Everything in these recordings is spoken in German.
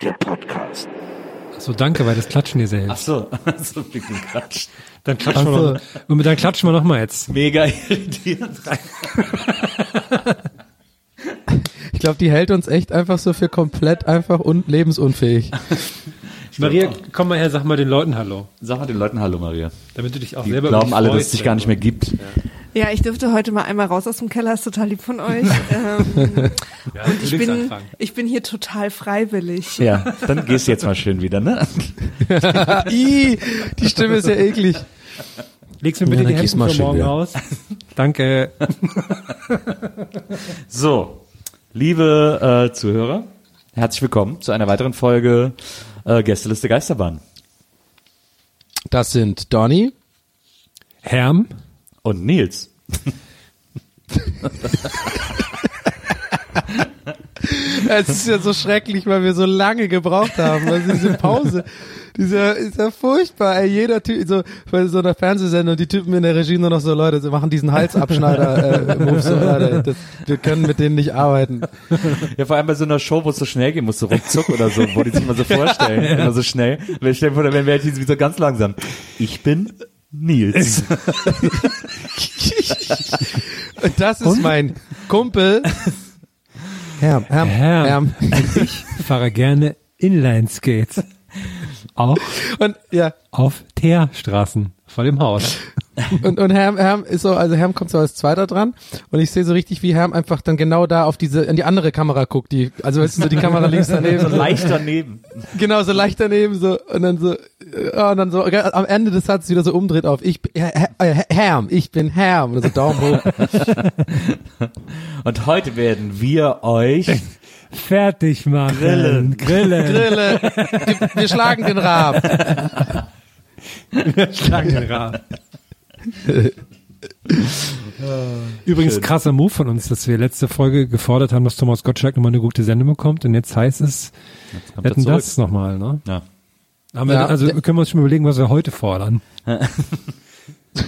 Der Podcast. So, danke, weil das klatschen dir selbst. Ach so, so ein bisschen Quatsch. Dann klatschen wir noch, und dann klatschen wir noch mal jetzt. Mega irritierend. Ich glaube, die hält uns echt einfach so für komplett einfach und lebensunfähig. Maria, komm mal her, sag mal den Leuten Hallo. Sag mal den Leuten Hallo, Maria. Damit du dich auch Die selber glauben alle, dass es dich gar nicht mehr gibt. Ja, ich dürfte heute mal einmal raus aus dem Keller, ist total lieb von euch. ähm, Ja, und ich bin, ich bin hier total freiwillig. Ja, dann gehst du jetzt mal schön wieder, ne? Ih, die Stimme ist ja eklig. Legst mir Ja, bitte dann die Hemden mal für morgen wieder. raus. Danke. So, liebe äh, Zuhörer, herzlich willkommen zu einer weiteren Folge äh, Gästeliste Geisterbahn. Das sind Donny. Herm, Und Nils. Es ist ja so schrecklich, weil wir so lange gebraucht haben. Also diese Pause, dieser ist ja furchtbar. Ey, jeder Typ, so bei so einer Fernsehsendung, die Typen in der Regie nur noch so Leute, sie machen diesen Halsabschneider äh, Move so, Leute, das, wir können mit denen nicht arbeiten. Ja, vor allem bei so einer Show, wo es so schnell gehen muss, so ruckzuck oder so, wo die sich mal so vorstellen, immer so schnell. Wenn ich stell mir vor, dann wäre ich so ganz langsam. Ich bin Nils. Und das ist mein Kumpel. Herm, Herm, Herm. Herm. ich fahre gerne Inline-Skates. Auch Und ja, auf Teerstraßen vor dem Haus. Und, und Herm, Herm ist so, also Herm kommt so als Zweiter dran und ich sehe so richtig, wie Herm einfach dann genau da auf diese, in die andere Kamera guckt, die, also weißt du, so die Kamera links daneben. so leicht daneben. Genau, so leicht daneben, so, und dann so, äh, und dann so, äh, am Ende des Satzes wieder so umdreht auf, ich Her- Herm, ich bin Herm, und so Daumen hoch. Und heute werden wir euch Fertig machen. Grillen. Grillen. Grille, wir, wir schlagen den Raab. Schlagen den Rahmen. Übrigens krasser Move von uns, dass wir letzte Folge gefordert haben, dass Thomas Gottschalk nochmal eine gute Sendung bekommt und jetzt heißt es, er hätten das nochmal, ne? Ja. Haben wir, Ja, also können wir uns schon überlegen, was wir heute fordern.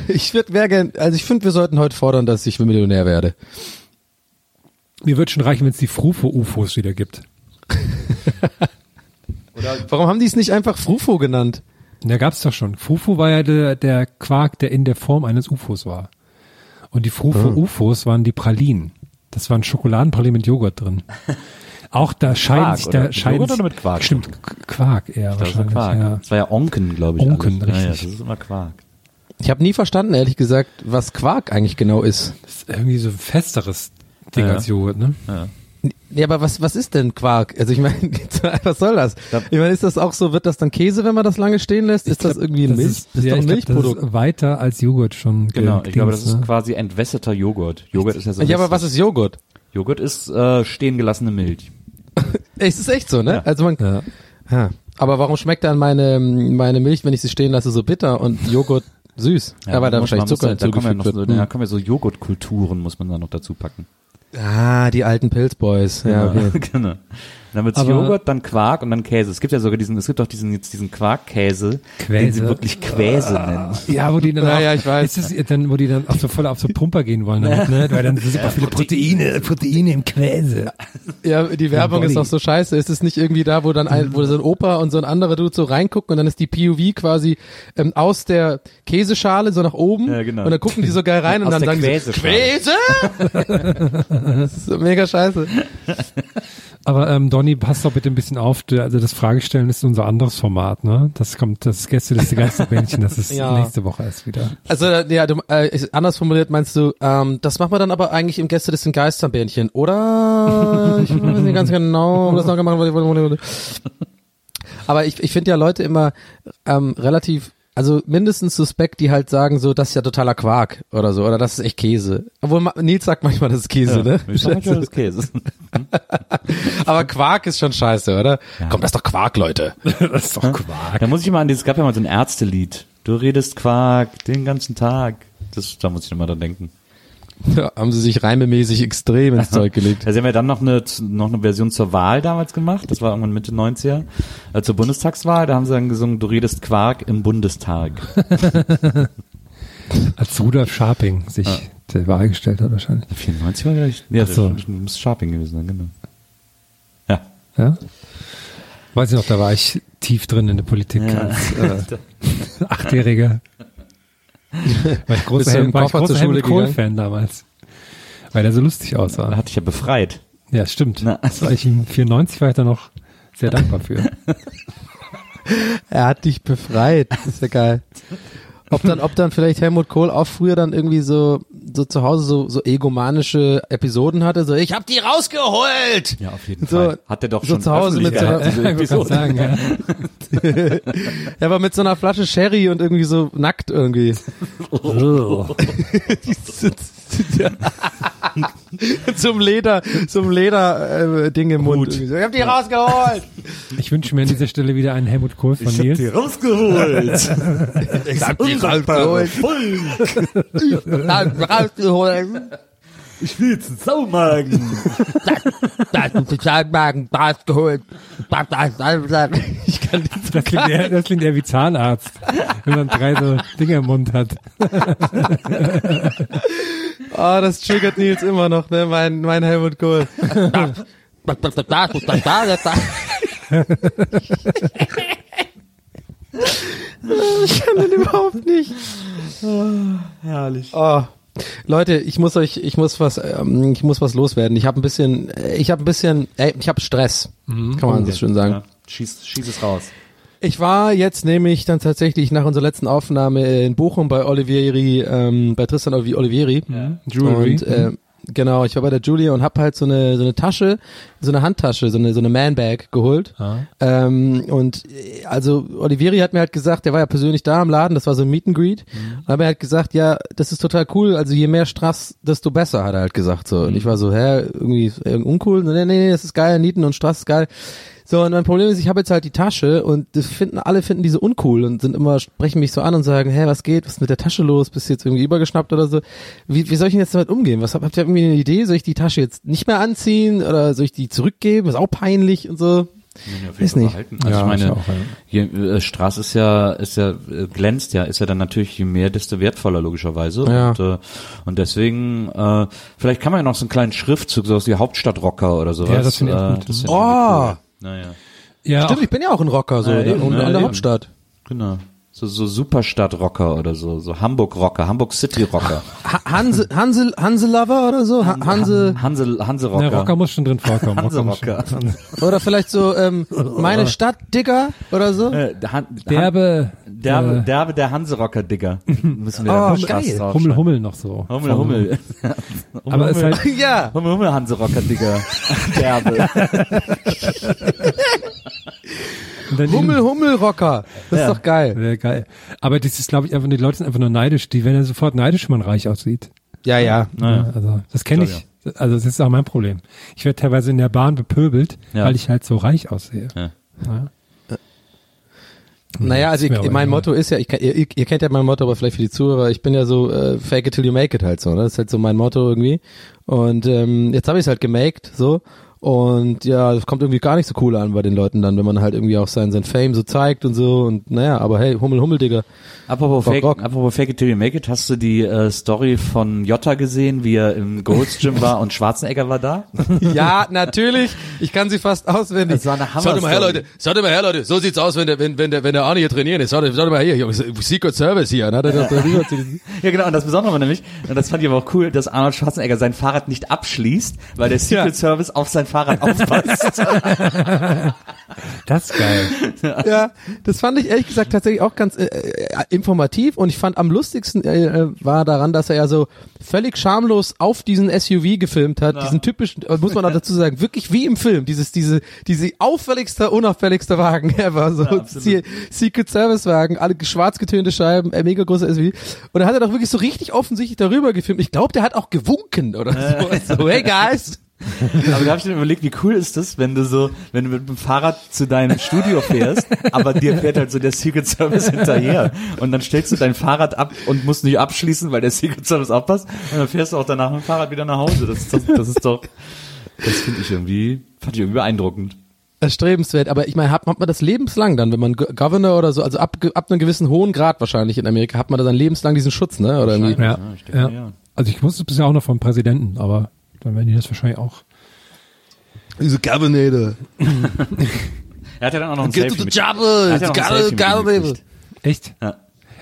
Ich würde wäre gern, also ich finde, wir sollten heute fordern, dass ich Millionär werde. Mir wird schon reichen, wenn es die Frufo-UFOs wieder gibt. Warum haben die es nicht einfach Frufo genannt? Da gab's doch schon. Fufu war ja der, der Quark, der in der Form eines UFOs war. Und die Frufo-UFOs waren die Pralinen. Das waren Schokoladenpralinen mit Joghurt drin. Auch da scheiden Quark, sich, oder? da Mit scheiden Joghurt sich- oder mit Quark? Stimmt, Qu- Quark eher Das war wahrscheinlich. Quark. Ja. Das war ja Onken, glaube ich. Onken, alles. Ja, ja, richtig. das ist immer Quark. Ich habe nie verstanden, ehrlich gesagt, was Quark eigentlich genau ist. Das ist irgendwie so ein festeres Ding Ja. als Joghurt, ne? Ja, aber was, was ist denn Quark? Also ich meine, was soll das? Da- Ich meine, ist das auch so, wird das dann Käse, wenn man das lange stehen lässt? Ist das glaub, irgendwie ein Milch? Ist, das ist ja, doch ein glaub, das Milchprodukt. ist weiter als Joghurt schon. Genau, ich glaube, das gedingst, ist ne? quasi entwässerter Joghurt. Joghurt ist ja so ja, aber was ist Joghurt? Joghurt ist äh, stehen gelassene Milch. Es ist echt so, ne? Ja. Also man, Ja. ja. Aber warum schmeckt dann meine, meine Milch, wenn ich sie stehen lasse, so bitter und Joghurt süß? Ja, weil da wahrscheinlich Zucker ja- da kommen ja hinzugefügt noch wird. so, Hm. da kommen ja so Joghurtkulturen, muss man da noch dazu packen. Ah, die alten Pilzboys. Ja, okay. genau. Dann wird's Aber- Joghurt, dann Quark und dann Käse. Es gibt ja sogar diesen, es gibt auch diesen, jetzt diesen Quarkkäse, den Quäse. sie wirklich Quäse nennen. Ja, wo die dann Ja, auch, ja, ich weiß. Ist es dann, wo die dann auch so voll auf so Pumper gehen wollen, damit, ne? Weil dann sind super viele Proteine, Proteine im Quäse. Ja, die Werbung ist auch so scheiße. Ist es nicht irgendwie da, wo dann ein, wo so ein Opa und so ein anderer Dude so reingucken und dann ist die POV quasi ähm, aus der Käseschale so nach oben Ja, genau. und dann gucken die so geil rein und Aus dann der sagen die so, Quäseschale. Quäse? das ist so mega scheiße. Aber ähm, Donny, pass doch bitte ein bisschen auf. Du- Also das Fragestellen ist unser anderes Format, ne? Das kommt, das Gästeliste Geisterbändchen, das ist Ja. nächste Woche erst wieder. Also ja, du, äh, anders formuliert meinst du, ähm, das machen wir dann aber eigentlich im Gäste des Geisterbähnchen, oder? Ich weiß nicht ganz genau, ob das noch gemacht wurde. Aber ich, ich finde ja Leute immer ähm, relativ, also mindestens suspekt, die halt sagen so, das ist ja totaler Quark oder so, oder das ist echt Käse. Obwohl Nils sagt manchmal, das ist Käse, ne? Ich sag manchmal, das ist Käse. Aber Quark ist schon scheiße, oder? Komm, das ist doch Quark, Leute. Das ist doch Quark. Da muss ich mal an dieses, es gab ja mal so ein Ärztelied. Du redest Quark den ganzen Tag. Das, da muss ich nochmal dran denken. Ja, haben sie sich reimemäßig extrem ins Zeug gelegt. Da haben wir dann noch eine, noch eine Version zur Wahl damals gemacht. Das war irgendwann Mitte 90er. Äh, zur Bundestagswahl. Da haben sie dann gesungen, du redest Quark im Bundestag. Als Rudolf Scharping sich der Wahl gestellt hat wahrscheinlich. 94 war gleich? Ja, so. das muss Sharping gewesen sein, genau. Ja. Ja? Weiß ich noch, da war ich tief drin in der Politik als äh, Achtjähriger. War ich großer, Bist du Hel im war ich großer Helmut Kohl-Fan damals. Weil der so lustig Da aussah. hatte ich ja befreit. Ja, stimmt. Na. Das war ich ihm 94 war ich da noch sehr dankbar für. Er hat dich befreit. Das ist ja geil. Ob dann, ob dann vielleicht Helmut Kohl auch früher dann irgendwie so, so zu Hause so, so egomanische Episoden hatte, so, ich hab die rausgeholt! Ja, auf jeden So- Fall. Hat der doch so schon zu Hause mit so einer- Episode. sagen, ja. Ja, aber mit so einer Flasche Sherry und irgendwie so nackt irgendwie. zum Leder, zum Leder, äh, Ding im Mund. So, Ich hab die rausgeholt! Ich wünsche mir an dieser Stelle wieder einen Helmut Kohl von Nils. rausgeholt. Ich hab die rausgeholt! rausgeholt! Ich will jetzt einen Saumagen. Das ist Sozialmagen, rausgeholt! Ich kann nicht Das klingt, eher, das klingt eher wie Zahnarzt, wenn man drei so Dinger im Mund hat. Oh, das triggert Nils immer noch, ne? Mein, mein Helmut Kohl. ich kann den überhaupt nicht. Herrlich. Oh. Leute, ich muss euch, ich muss was, ähm, ich muss was loswerden. Ich habe ein bisschen, äh, ich habe ein bisschen, ey, ich habe Stress, kann man so schön sagen. Ja, schieß, schieß es raus. Ich war jetzt nämlich dann tatsächlich nach unserer letzten Aufnahme in Bochum bei Olivieri, ähm, bei Tristan Oli- Olivieri. Jewelry. Und äh, genau, ich war bei der Julia und hab halt so eine so eine Tasche, so eine Handtasche, so eine so eine Manbag geholt. Ähm, und äh, also Olivieri hat mir halt gesagt, der war ja persönlich da im Laden, das war so ein Meet and Greet. Und hat mir halt gesagt, ja, das ist total cool, also je mehr Strass, desto besser, hat er halt gesagt so. Und ich war so, hä, irgendwie äh, uncool? Nee, nee, nee, das ist geil, Nieten und Strass ist geil. So, und mein Problem ist, ich habe jetzt halt die Tasche und das finden, alle finden diese uncool und sind immer, sprechen mich so an und sagen, hä, was geht, was ist mit der Tasche los, bist du jetzt irgendwie übergeschnappt oder so. Wie, wie soll ich denn jetzt damit umgehen? Was habt ihr irgendwie eine Idee? Soll ich die Tasche jetzt nicht mehr anziehen oder soll ich die zurückgeben? Ist auch peinlich und so. Weiß nicht. Also Ja, ich meine, ich auch, ja. je, äh, Straß ist ja, ist ja, äh, glänzt ja, ist ja dann natürlich je mehr, desto wertvoller logischerweise. Ja. Und, äh, und deswegen, äh, vielleicht kann man ja noch so einen kleinen Schriftzug, so aus wie Hauptstadtrocker oder sowas. Ja, das finde ich auch äh, gut. Das ist ja Oh. Naja, Ja, Stimmt, auch, ich bin ja auch ein Rocker so, Ja, ne? eben, und ja, an der eben. Hauptstadt. genau. So, so Superstadtrocker oder so, so Hamburg-Rocker, Hamburg City-Rocker, Ha Hanse, Hanse, Hanse Lover oder so? Ha Hanse, Hanse, Hanse-Rocker. ne, Rocker muss schon drin vorkommen. Hanse-Rocker. oder vielleicht so, ähm, meine Stadt, Digger oder so? Äh, Han, Derbe, Derbe, äh, derbe, der Hanserocker, Digga. Müssen wir Oh, da geil. Hummel. Hummel noch so. Hummel, Hummel. Hummel, Aber es ist Hummel. halt, Ja. Hummel, Hummel, Hanserocker, Digga. Derbe. Hummel, Hummel, Rocker. Das Ja. ist doch geil. Ja, geil. Aber das ist, glaube ich, einfach, die Leute sind einfach nur neidisch. Die werden ja sofort neidisch, wenn man reich aussieht. Ja, ja. Naja. Also, das kenne ich. Also, das ist auch mein Problem. Ich werde teilweise in der Bahn bepöbelt, Ja. weil ich halt so reich aussehe. Ja. Ja. Naja, also ich, mein egal. Motto ist ja, ich, ihr, ihr kennt ja mein Motto, aber vielleicht für die Zuhörer, ich bin ja so äh, fake it till you make it halt so, ne? Das ist halt so mein Motto irgendwie. Und ähm, jetzt habe ich es halt gemaked, so. Und ja, das kommt irgendwie gar nicht so cool an bei den Leuten dann, wenn man halt irgendwie auch sein, sein Fame so zeigt und so. Und naja, aber hey, Hummel, Hummel, Digga. Apropos Rock, Fake, Rock. apropos Fake It Till You Make It, hast du die äh, Story von Jota gesehen, wie er im Gold's Gym war und Schwarzenegger war da? Ja, natürlich. Ich kann sie fast auswendig. Das war eine Schaut mal her. Leute. Schaut mal her, Leute. So sieht's aus, wenn der, wenn, wenn der, wenn der Arne hier trainiert ist. Schaut, schaut mal her, hier, Secret Service hier. Er diesem- Ja, genau, und das Besondere war nämlich, und das fand ich aber auch cool, dass Arnold Schwarzenegger sein Fahrrad nicht abschließt, weil der Secret Ja. Service auf sein Fahrrad aufpasst. Das ist geil. ja, das fand ich ehrlich gesagt tatsächlich auch ganz äh, äh, informativ und ich fand am lustigsten äh, äh, war daran, dass er ja so völlig schamlos auf diesen SUV gefilmt hat, diesen typischen, äh, muss man auch dazu sagen, wirklich wie im Film, dieses, diese, diese auffälligste, unauffälligste Wagen ever, so Se- Secret Service Wagen, alle schwarz getönte Scheiben, äh, mega großer SUV und da hat er doch wirklich so richtig offensichtlich darüber gefilmt. Ich glaube, der hat auch gewunken oder so, so hey guys. aber da habe ich dann überlegt, wie cool ist das, wenn du so, wenn du mit dem Fahrrad zu deinem Studio fährst, aber dir fährt halt so der Secret Service hinterher und dann stellst du dein Fahrrad ab und musst nicht abschließen, weil der Secret Service aufpasst und dann fährst du auch danach mit dem Fahrrad wieder nach Hause. Das ist doch, das ist doch, das finde ich irgendwie, fand ich irgendwie beeindruckend. Erstrebenswert, aber ich meine, hat, hat man das lebenslang dann, wenn man Go- Governor oder so, also ab, ab einem gewissen hohen Grad wahrscheinlich in Amerika, hat man da dann lebenslang diesen Schutz, ne? Oder irgendwie. Ja, ich denke, ja. ja. Also ich wusste es bisher auch noch vom Präsidenten, aber dann werden die das wahrscheinlich auch. Diese Governator. Er hat ja dann auch noch ein Get Selfie to the job, er. Echt? Ja.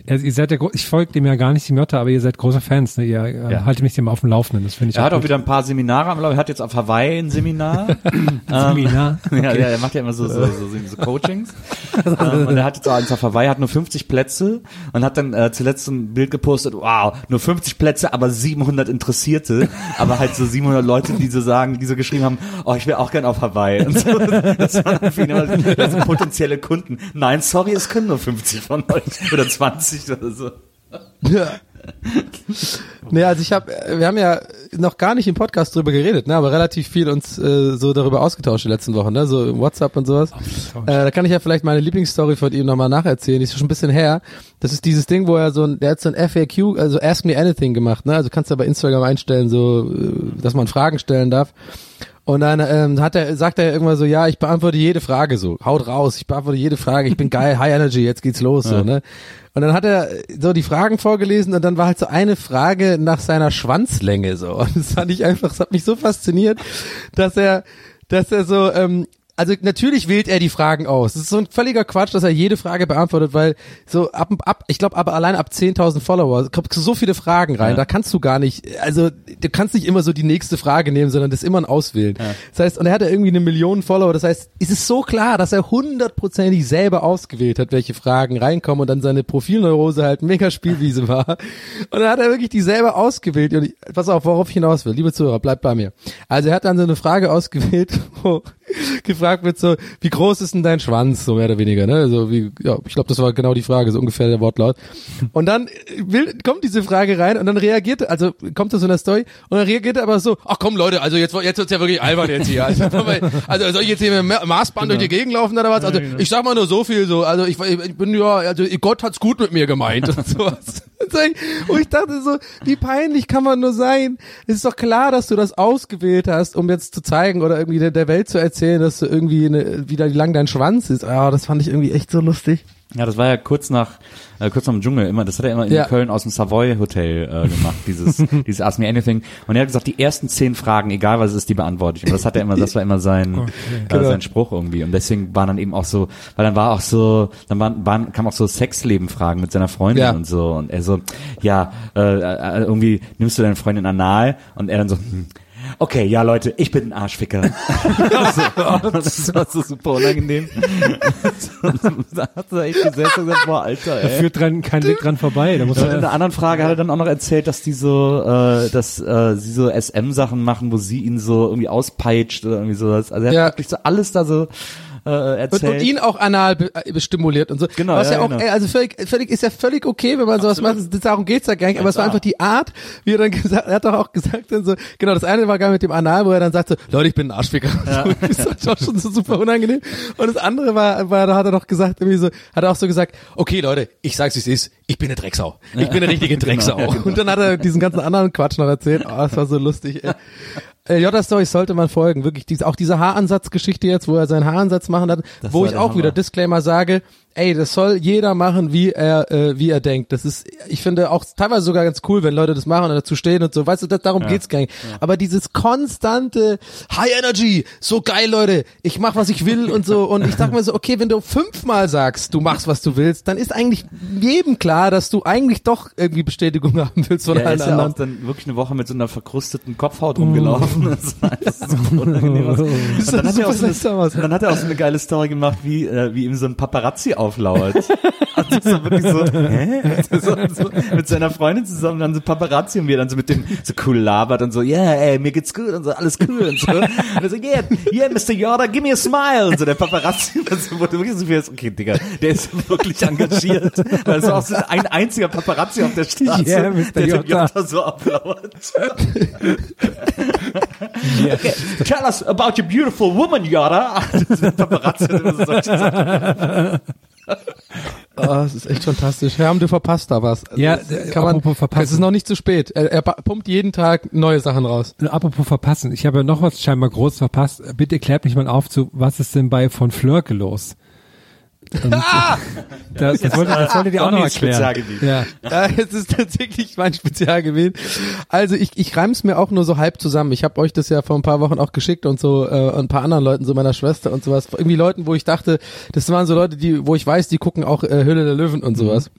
Also ihr seid ja, ich folge dem ja gar nicht die Mörder, aber ihr seid große Fans, ne? Ihr äh, Ja. haltet mich dem auf dem Laufenden, das finde ich Er hat auch wieder ein paar Seminare am Laufen. Er hat jetzt auf Hawaii ein Seminar. Seminar. ja, ja, er macht ja immer so, so, so, so Coachings. ähm, und er hat jetzt auch eins auf Hawaii, hat nur 50 Plätze und hat dann äh, zuletzt ein Bild gepostet, wow, nur 50 Plätze, aber 700 Interessierte. aber halt so 700 Leute, die so sagen, die so geschrieben haben, oh, ich will auch gern auf Hawaii. Und so, das waren das sind potenzielle Kunden. Nein, sorry, es können nur 50 von euch. Oder 20 oder so. Ja. Nee, also ich habe, wir haben ja noch gar nicht im Podcast drüber geredet, ne, aber relativ viel uns äh, so darüber ausgetauscht die letzten Wochen, ne, so im WhatsApp und sowas. Äh, da kann ich ja vielleicht meine Lieblingsstory von ihm nochmal nacherzählen. Die ist schon ein bisschen her. Das ist dieses Ding, wo er so ein, der hat so ein FAQ, also Ask Me Anything gemacht, ne, also kannst du bei Instagram einstellen, so, äh, dass man Fragen stellen darf. Und dann ähm, hat er, sagt er irgendwann so, ja, ich beantworte jede Frage so, haut raus, ich beantworte jede Frage, ich bin geil, High Energy, jetzt geht's los so, ne? Und dann hat er so die Fragen vorgelesen und dann war halt so eine Frage nach seiner Schwanzlänge so. Und das fand ich einfach, das hat mich so fasziniert, dass er, dass er so, ähm, also natürlich wählt er die Fragen aus. Das ist so ein völliger Quatsch, dass er jede Frage beantwortet, weil so ab, ab ich glaube aber allein ab 10.000 Follower kommt so viele Fragen rein, Ja. da kannst du gar nicht, also du kannst nicht immer so die nächste Frage nehmen, sondern das immer ein Auswählen. Das heißt, und er hat ja irgendwie eine Million Follower, das heißt, es ist so klar, dass er hundertprozentig selber ausgewählt hat, welche Fragen reinkommen und dann seine Profilneurose halt mega Spielwiese war. Und dann hat er wirklich die selber ausgewählt und ich, pass auf, worauf ich hinaus will, liebe Zuhörer, bleibt bei mir. Also er hat dann so eine Frage ausgewählt, wo gefragt wird so, wie groß ist denn dein Schwanz, so mehr oder weniger, ne? So wie, ja, ich glaube, das war genau die Frage, so ungefähr der Wortlaut. Und dann will, kommt diese Frage rein und dann reagiert, also kommt das so in der Story und dann reagiert er aber so, ach komm Leute, also jetzt, jetzt wird's ja wirklich albern jetzt hier. Also, also soll ich jetzt hier mit dem Maßband durch die Gegend laufen oder was? Also ich sag mal nur so viel so, also ich, ich bin ja, also Gott hat's gut mit mir gemeint und sowas. Und ich dachte so, wie peinlich kann man nur sein? Es ist doch klar, dass du das ausgewählt hast, um jetzt zu zeigen oder irgendwie der, Welt zu erzählen, dass du irgendwie eine, wieder wie lang dein Schwanz ist. Ah, das fand ich irgendwie echt so lustig. Ja, das war ja kurz nach äh, kurz nach dem Dschungel immer. Das hat er immer in Ja. Köln aus dem Savoy Hotel äh, gemacht. Dieses dieses Ask Me Anything. Und er hat gesagt, die ersten zehn Fragen, egal was es ist, die beantworte ich. Und das hat er immer, das war immer sein äh, Genau. sein Spruch irgendwie. Und deswegen waren dann eben auch so, weil dann war auch so, dann waren, waren kam auch so Sexleben-Fragen mit seiner Freundin Ja. und so. Und er so, ja, äh, äh, irgendwie nimmst du deine Freundin anal? Und er dann so. Hm, Okay, ja Leute, ich bin ein Arschficker. so, das war so super unangenehm. da hat er echt gesessen und gesagt, boah, Alter, Da ey. führt dran, kein Weg dran vorbei. Da muss Und in er, einer anderen Frage hat er dann auch noch erzählt, dass die so, äh, dass äh, sie so SM-Sachen machen, wo sie ihn so irgendwie auspeitscht oder irgendwie sowas. Also er hat wirklich so alles da so äh, Und, erzählt. und ihn auch anal be äh, stimuliert und so. Genau, Was ja, ja, auch, genau. ey, also völlig, völlig, ist ja völlig okay, wenn man sowas macht. Das, darum geht's ja gar nicht. Aber es war einfach die Art, wie er dann gesagt, er hat doch auch gesagt dann so, genau, das eine war gar mit dem Anal, wo er dann sagt so, Leute, ich bin ein Arschficker. So, das war schon- schon so super unangenehm. Und das andere war, war, da hat er doch gesagt, irgendwie so, hat er auch so gesagt, okay Leute, ich sag's wie es ist, ich bin eine Drecksau. Ich bin eine richtige Drecksau. Genau, ja, genau. Und dann hat er diesen ganzen anderen Quatsch noch erzählt. Oh, das war so lustig, ey. Äh, Jota Story sollte man folgen. Wirklich, auch diese Haaransatzgeschichte jetzt, wo er seinen Haaransatz machen hat, Das wo ich auch wieder Hammer. Disclaimer sage, ey, das soll jeder machen, wie er, äh, wie er denkt. Das ist, ich finde auch teilweise sogar ganz cool, wenn Leute das machen und dazu stehen und so. Weißt du, das, darum geht's gar nicht. Aber dieses konstante High Energy, so geil, Leute, ich mach, was ich will und so. Und ich sag mir so, okay, wenn du fünfmal sagst, du machst, was du willst, dann ist eigentlich jedem klar, dass du eigentlich doch irgendwie Bestätigung haben willst von Ja, allen ist ja anderen. auch dann wirklich eine Woche mit so einer verkrusteten Kopfhaut rumgelaufen. Das war alles super unangenehm. Und dann, hat er auch so eine, dann hat er auch so eine geile Story gemacht, wie, äh, wie ihm so ein Paparazzi auflauert. Und das war wirklich so, hä? So, so, mit seiner Freundin zusammen dann so Paparazzi und wir dann so mit dem so cool labert und so, ja, yeah, ey, mir geht's gut und so, alles cool und so. Und er so, yeah, yeah, Mr. Yoda, give me a smile. Und so der Paparazzi, das wurde wirklich so viel, okay, Digga, der ist wirklich engagiert. Weil es war auch so ein einziger Paparazzi auf der Straße, Yeah, Mr. der Yoda. Yoda so ablauert. okay, tell us about your beautiful woman, Yoda. Paparazzi hat immer so solche Sachen. Oh, das ist echt fantastisch. Haben du verpasst da was? Ja, Das äh, kann man, apropos verpassen. es ist noch nicht zu spät. Er, er pumpt jeden Tag neue Sachen raus. Apropos verpassen, ich habe ja noch was scheinbar groß verpasst. Bitte klärt mich mal auf zu, was ist denn bei von Flörke los? Und, das, das, wollte, das wolltet ihr auch noch erklären. Ja. Ja, es ist tatsächlich mein Spezialgebiet. Also ich, ich reim's mir auch nur so halb zusammen. Ich habe euch das ja vor ein paar Wochen auch geschickt und so äh, ein paar anderen Leuten, so meiner Schwester und sowas. Irgendwie Leuten, wo ich dachte, das waren so Leute, die, wo ich weiß, die gucken auch äh, Höhle der Löwen und sowas.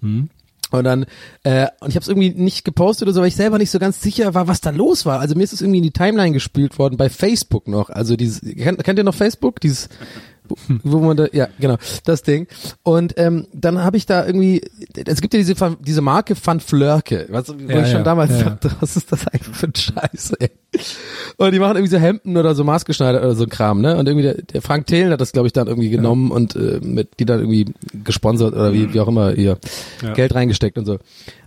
Und dann, äh, und ich habe es irgendwie nicht gepostet oder so, weil ich selber nicht so ganz sicher war, was da los war. Also mir ist es irgendwie in die Timeline gespielt worden, bei Facebook noch. Also dieses, kennt, kennt ihr noch Facebook? Dieses, wo, man da, ja, genau, das Ding. Und ähm, dann habe ich da irgendwie, es gibt ja diese, diese Marke Van Flörke, was, wo Ja, ich schon ja, damals ja. dachte, was ist das eigentlich für ein Scheiß, ey. Und die machen irgendwie so Hemden oder so maßgeschneidert oder so ein Kram, ne? Und irgendwie der, der Frank Thelen hat das, glaube ich, dann irgendwie genommen und äh, mit die dann irgendwie gesponsert oder wie, wie auch immer ihr Ja. Geld reingesteckt und so.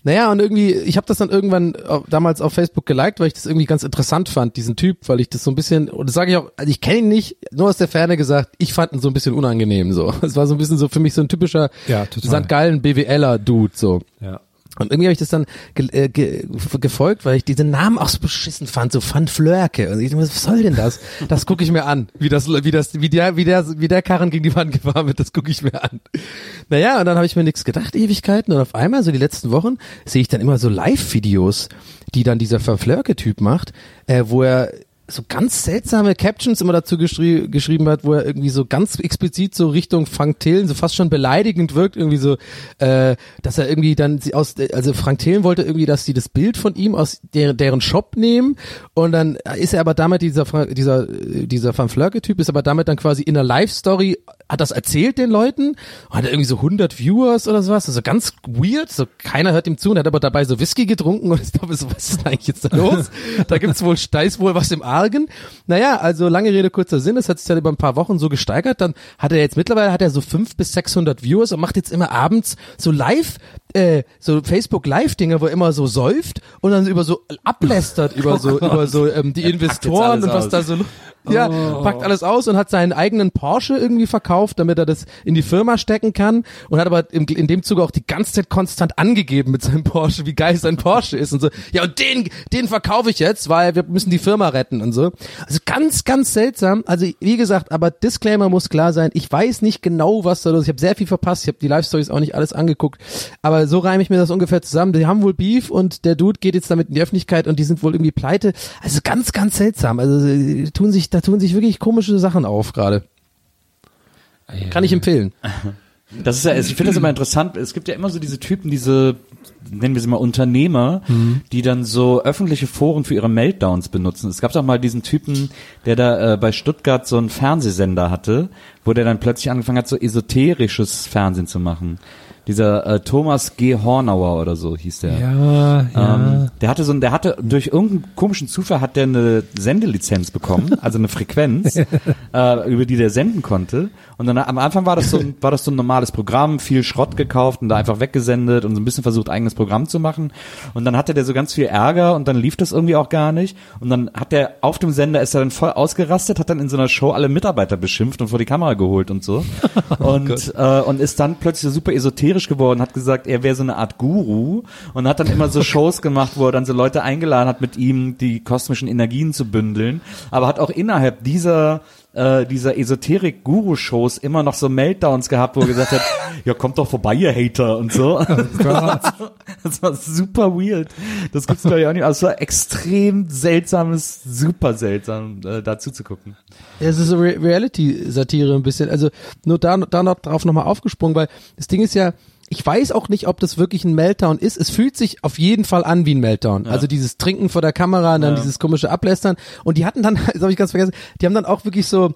Naja, und irgendwie, ich habe das dann irgendwann auf, damals auf Facebook geliked, weil ich das irgendwie ganz interessant fand, diesen Typ, weil ich das so ein bisschen, und das sage ich auch, also ich kenne ihn nicht, nur aus der Ferne gesagt, ich fand ihn so ein bisschen unangenehm so. Es war so ein bisschen so für mich so ein typischer Ja, total. St. Gallen BWLer-Dude so. Ja. Und irgendwie habe ich das dann ge äh, ge gefolgt, weil ich diesen Namen auch so beschissen fand, so Van Flörke. Und ich dachte, was soll denn das? Das gucke ich mir an, wie das, wie das, wie der, wie der, wie der Karren gegen die Wand gefahren wird. Das gucke ich mir an. Naja, und dann habe ich mir nichts gedacht, Ewigkeiten. Und auf einmal, so die letzten Wochen, sehe ich dann immer so Live-Videos, die dann dieser Van Flörke-Typ macht, äh, wo er so ganz seltsame Captions immer dazu geschrie geschrieben hat, wo er irgendwie so ganz explizit so Richtung Frank Thelen so fast schon beleidigend wirkt, irgendwie so, äh, dass er irgendwie dann sie aus, also Frank Thelen wollte irgendwie, dass sie das Bild von ihm aus der, deren Shop nehmen und dann ist er aber damit dieser dieser dieser Van Flörke Typ ist aber damit dann quasi in der Live Story hat das erzählt den Leuten hat irgendwie so 100 Viewers oder sowas, also ganz weird, so keiner hört ihm zu und hat aber dabei so Whisky getrunken und ich glaube so, was ist denn eigentlich jetzt da los? da gibt's wohl, da ist wohl was im Argen. Naja, also lange Rede, kurzer Sinn, es hat sich dann über ein paar Wochen so gesteigert, dann hat er jetzt mittlerweile hat er so 500 bis 600 Viewers und macht jetzt immer abends so live, äh, so Facebook Live-Dinge, wo er immer so säuft und dann über so ablästert über so, über so ähm, die Investoren und was aus. da so ja, packt alles aus und hat seinen eigenen Porsche irgendwie verkauft, damit er das in die Firma stecken kann und hat aber im, in dem Zuge auch die ganze Zeit konstant angegeben mit seinem Porsche, wie geil sein Porsche ist und so. Ja, und den, den verkaufe ich jetzt, weil wir müssen die Firma retten und so. Also ganz, ganz seltsam. Also wie gesagt, aber Disclaimer muss klar sein. Ich weiß nicht genau, was da los ist. Ich habe sehr viel verpasst. Ich habe die Live-Stories auch nicht alles angeguckt. Aber so reime ich mir das ungefähr zusammen. Die haben wohl Beef und der Dude geht jetzt damit in die Öffentlichkeit und die sind wohl irgendwie pleite. Also ganz, ganz seltsam. Also äh, tun sich, da tun sich wirklich komische Sachen auf gerade. Kann ich empfehlen. Das ist ja, ich finde das immer interessant. Es gibt ja immer so diese Typen, diese, nennen wir sie mal Unternehmer, die dann so öffentliche Foren für ihre Meltdowns benutzen. Es gab doch mal diesen Typen, der da äh, bei Stuttgart so einen Fernsehsender hatte, wo der dann plötzlich angefangen hat, so esoterisches Fernsehen zu machen. Dieser äh, Thomas G. Hornauer oder so hieß der. Ja, ja. Ähm, der hatte so, ein- der hatte durch irgendeinen komischen Zufall hat der eine Sendelizenz bekommen, also eine Frequenz, äh, über die der senden konnte. Und dann am Anfang war das so, ein- war das so ein normales Programm, viel Schrott gekauft und da einfach weggesendet und so ein bisschen versucht eigenes Programm zu machen. Und dann hatte der so ganz viel Ärger und dann lief das irgendwie auch gar nicht. Und dann hat der auf dem Sender ist er dann voll ausgerastet, hat dann in so einer Show alle Mitarbeiter beschimpft und vor die Kamera geholt und so. und äh, und ist dann plötzlich so super esoterisch esoterisch geworden, hat gesagt, er wäre so eine Art Guru und hat dann immer so Shows gemacht, wo er dann so Leute eingeladen hat, mit ihm die kosmischen Energien zu bündeln, aber hat auch innerhalb dieser äh, dieser Esoterik-Guru-Shows immer noch so Meltdowns gehabt, wo er gesagt hat, ja, kommt doch vorbei, ihr Hater und so. das war super weird. Das gibt's glaube ich auch nicht. Also extrem seltsames, super seltsam, äh, dazu zu gucken. Ja, es ist so Re Reality-Satire ein bisschen. Also nur da, da noch drauf nochmal aufgesprungen, weil das Ding ist ja, ich weiß auch nicht, ob das wirklich ein Meltdown ist. Es fühlt sich auf jeden Fall an wie ein Meltdown. Also dieses Trinken vor der Kamera und dann Ja. dieses komische Ablästern. Und die hatten dann, das habe ich ganz vergessen, die haben dann auch wirklich so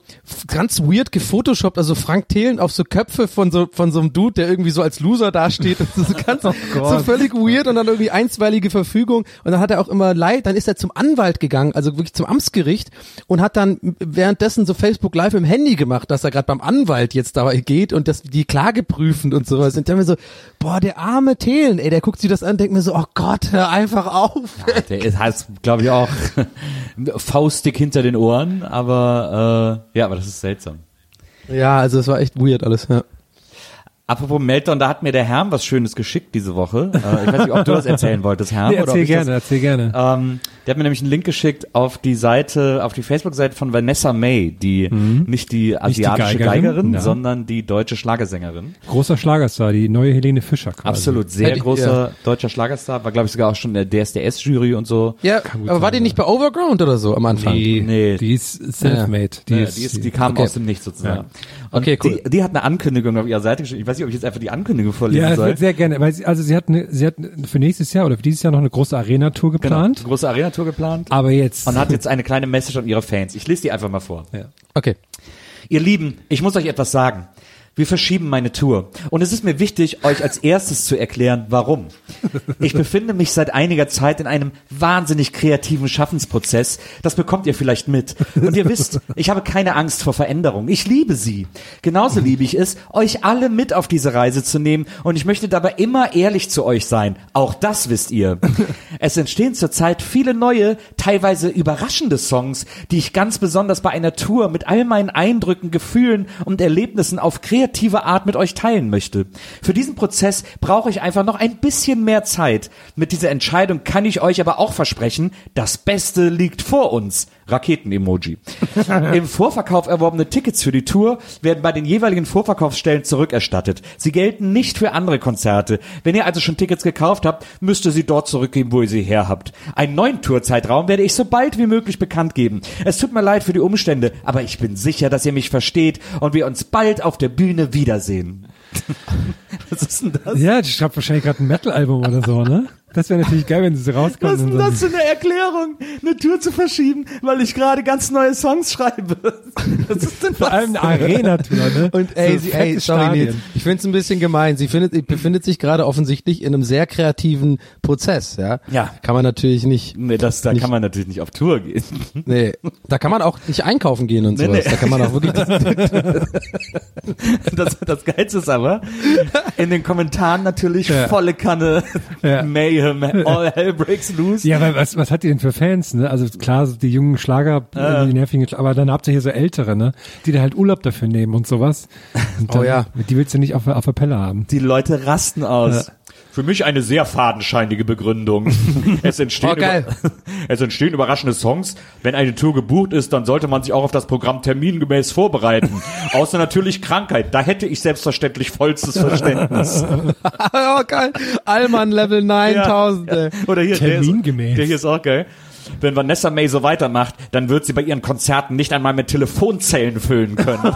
ganz weird gefotoshoppt, also Frank Thelen auf so Köpfe von so von so einem Dude, der irgendwie so als Loser dasteht. Das ist so ganz so völlig weird und dann irgendwie einstweilige Verfügung. Und dann hat er auch immer leid, dann ist er zum Anwalt gegangen, also wirklich zum Amtsgericht und hat dann währenddessen so Facebook Live im Handy gemacht, dass er gerade beim Anwalt jetzt da geht und das die Klage prüfend und sowas. Und dann mir so, boah, der arme Thelen, ey, der guckt sich das an, denkt mir so, oh Gott, hör einfach auf. Der ist, heißt, glaube ich, auch faustig hinter den Ohren, aber äh, ja, aber das ist seltsam. Ja, also es war echt weird alles, ja. Apropos Meltdown, da hat mir der Herm was Schönes geschickt diese Woche. Äh, ich weiß nicht, ob du das erzählen wolltest, Herm. Nee, oder ob erzähl ich gerne, Das, erzähl gerne. ähm, der hat mir nämlich einen Link geschickt auf die Seite, auf die Facebook-Seite von Vanessa May, die nicht die asiatische Geigerin, Geigerin, ja. sondern die deutsche Schlagersängerin. Großer Schlagerstar, die neue Helene Fischer quasi. Absolut, sehr Hätte ich- großer deutscher Schlagerstar, war glaube ich sogar auch schon in der DSDS-Jury und so. Ja, aber war sein, die nicht bei Overground oder so am Anfang? Nee, Nee. die ist self-made. Die, Die, ist, die, ist, die kam okay. aus dem Nichts sozusagen. Okay, cool. Die, die hat eine Ankündigung auf ihrer Seite geschrieben. Ich weiß nicht, ob ich jetzt einfach die Ankündigung vorlesen ja, soll. wird sehr gerne, weil sie, also sie hat, eine, sie hat für nächstes Jahr oder für dieses Jahr noch eine große Arena-Tour Genau, geplant. große Arena-Tour geplant. Aber jetzt, Und hat jetzt eine kleine Message an ihre Fans. Ich lese die einfach mal vor. Okay. Ihr Lieben, ich muss euch etwas sagen. Wir verschieben meine Tour. Und es ist mir wichtig, euch als erstes zu erklären, warum. Ich befinde mich seit einiger Zeit in einem wahnsinnig kreativen Schaffensprozess. Das bekommt ihr vielleicht mit. Und ihr wisst, ich habe keine Angst vor Veränderung. Ich liebe sie. Genauso liebe ich es, euch alle mit auf diese Reise zu nehmen. Und ich möchte dabei immer ehrlich zu euch sein. Auch das wisst ihr. Es entstehen zurzeit viele neue, teilweise überraschende Songs, die ich ganz besonders bei einer Tour mit all meinen Eindrücken, Gefühlen und Erlebnissen auf kreative Art mit euch teilen möchte. Für diesen Prozess brauche ich einfach noch ein bisschen mehr Zeit. Mit dieser Entscheidung kann ich euch aber auch versprechen, das Beste liegt vor uns. Raketen-Emoji. Im Vorverkauf erworbene Tickets für die Tour werden bei den jeweiligen Vorverkaufsstellen zurückerstattet. Sie gelten nicht für andere Konzerte. Wenn ihr also schon Tickets gekauft habt, müsst ihr sie dort zurückgeben, wo ihr sie her habt. Einen neuen Tourzeitraum werde ich so bald wie möglich bekannt geben. Es tut mir leid für die Umstände, aber ich bin sicher, dass ihr mich versteht und wir uns bald auf der Bühne wiedersehen. Was ist denn das? ja, die schreibt wahrscheinlich gerade ein Metal-Album oder so, ne? Das wäre natürlich geil, wenn sie rauskommt. Was ist denn das für eine Erklärung, eine Tour zu verschieben, weil ich gerade ganz neue Songs schreibe? Was ist denn Vor das? allem eine Arena-Tour, ne? Und ey, So sie, ey sorry. Nils, ich finde es ein bisschen gemein. Sie findet, sie befindet sich gerade offensichtlich in einem sehr kreativen Prozess, ja. Ja. Kann man natürlich nicht, Nee, das, da Nicht- kann man natürlich nicht auf Tour gehen. nee, da kann man auch nicht einkaufen gehen und Nee, sowas. nee. Da kann man auch wirklich, Das, das Geilste ist aber, in den Kommentaren natürlich Ja. volle Kanne Ja. Mayhem, all hell breaks loose. Ja, weil was, was hat ihr denn für Fans, ne? Also klar, so die jungen Schlager, äh, die nervigen, aber dann habt ihr hier so ältere, ne? Die da halt Urlaub dafür nehmen und sowas. Und dann, Oh ja. Die willst du nicht auf, auf der Pelle haben. Die Leute rasten aus. Für mich eine sehr fadenscheinige Begründung. Es entstehen, Oh, geil. über, es entstehen überraschende Songs. Wenn eine Tour gebucht ist, dann sollte man sich auch auf das Programm termingemäß vorbereiten. Außer natürlich Krankheit. Da hätte ich selbstverständlich vollstes Verständnis. oh geil, Allmann Level 9000, ey. Oder hier, der, ist, Termingemäß. der hier ist auch geil. Wenn Vanessa May so weitermacht, dann wird sie bei ihren Konzerten nicht einmal mit Telefonzellen füllen können.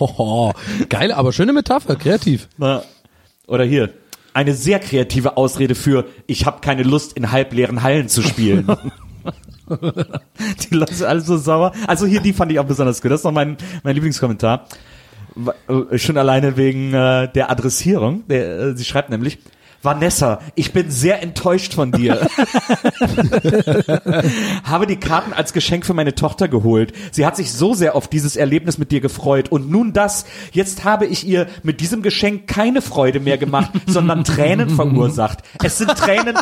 Oh, geil, aber schöne Metapher, kreativ. Na, Oder hier, eine sehr kreative Ausrede für, ich habe keine Lust, in halbleeren Hallen zu spielen. die Leute sind alle so sauer. Also hier, die fand ich auch besonders gut. Das ist noch mein, mein Lieblingskommentar. Äh, Schon alleine wegen äh, der Adressierung. Der, äh, sie schreibt nämlich, Vanessa, ich bin sehr enttäuscht von dir. Habe die Karten als Geschenk für meine Tochter geholt. Sie hat sich so sehr auf dieses Erlebnis mit dir gefreut. Und nun das. Jetzt habe ich ihr mit diesem Geschenk keine Freude mehr gemacht, sondern Tränen verursacht. Es sind Tränen,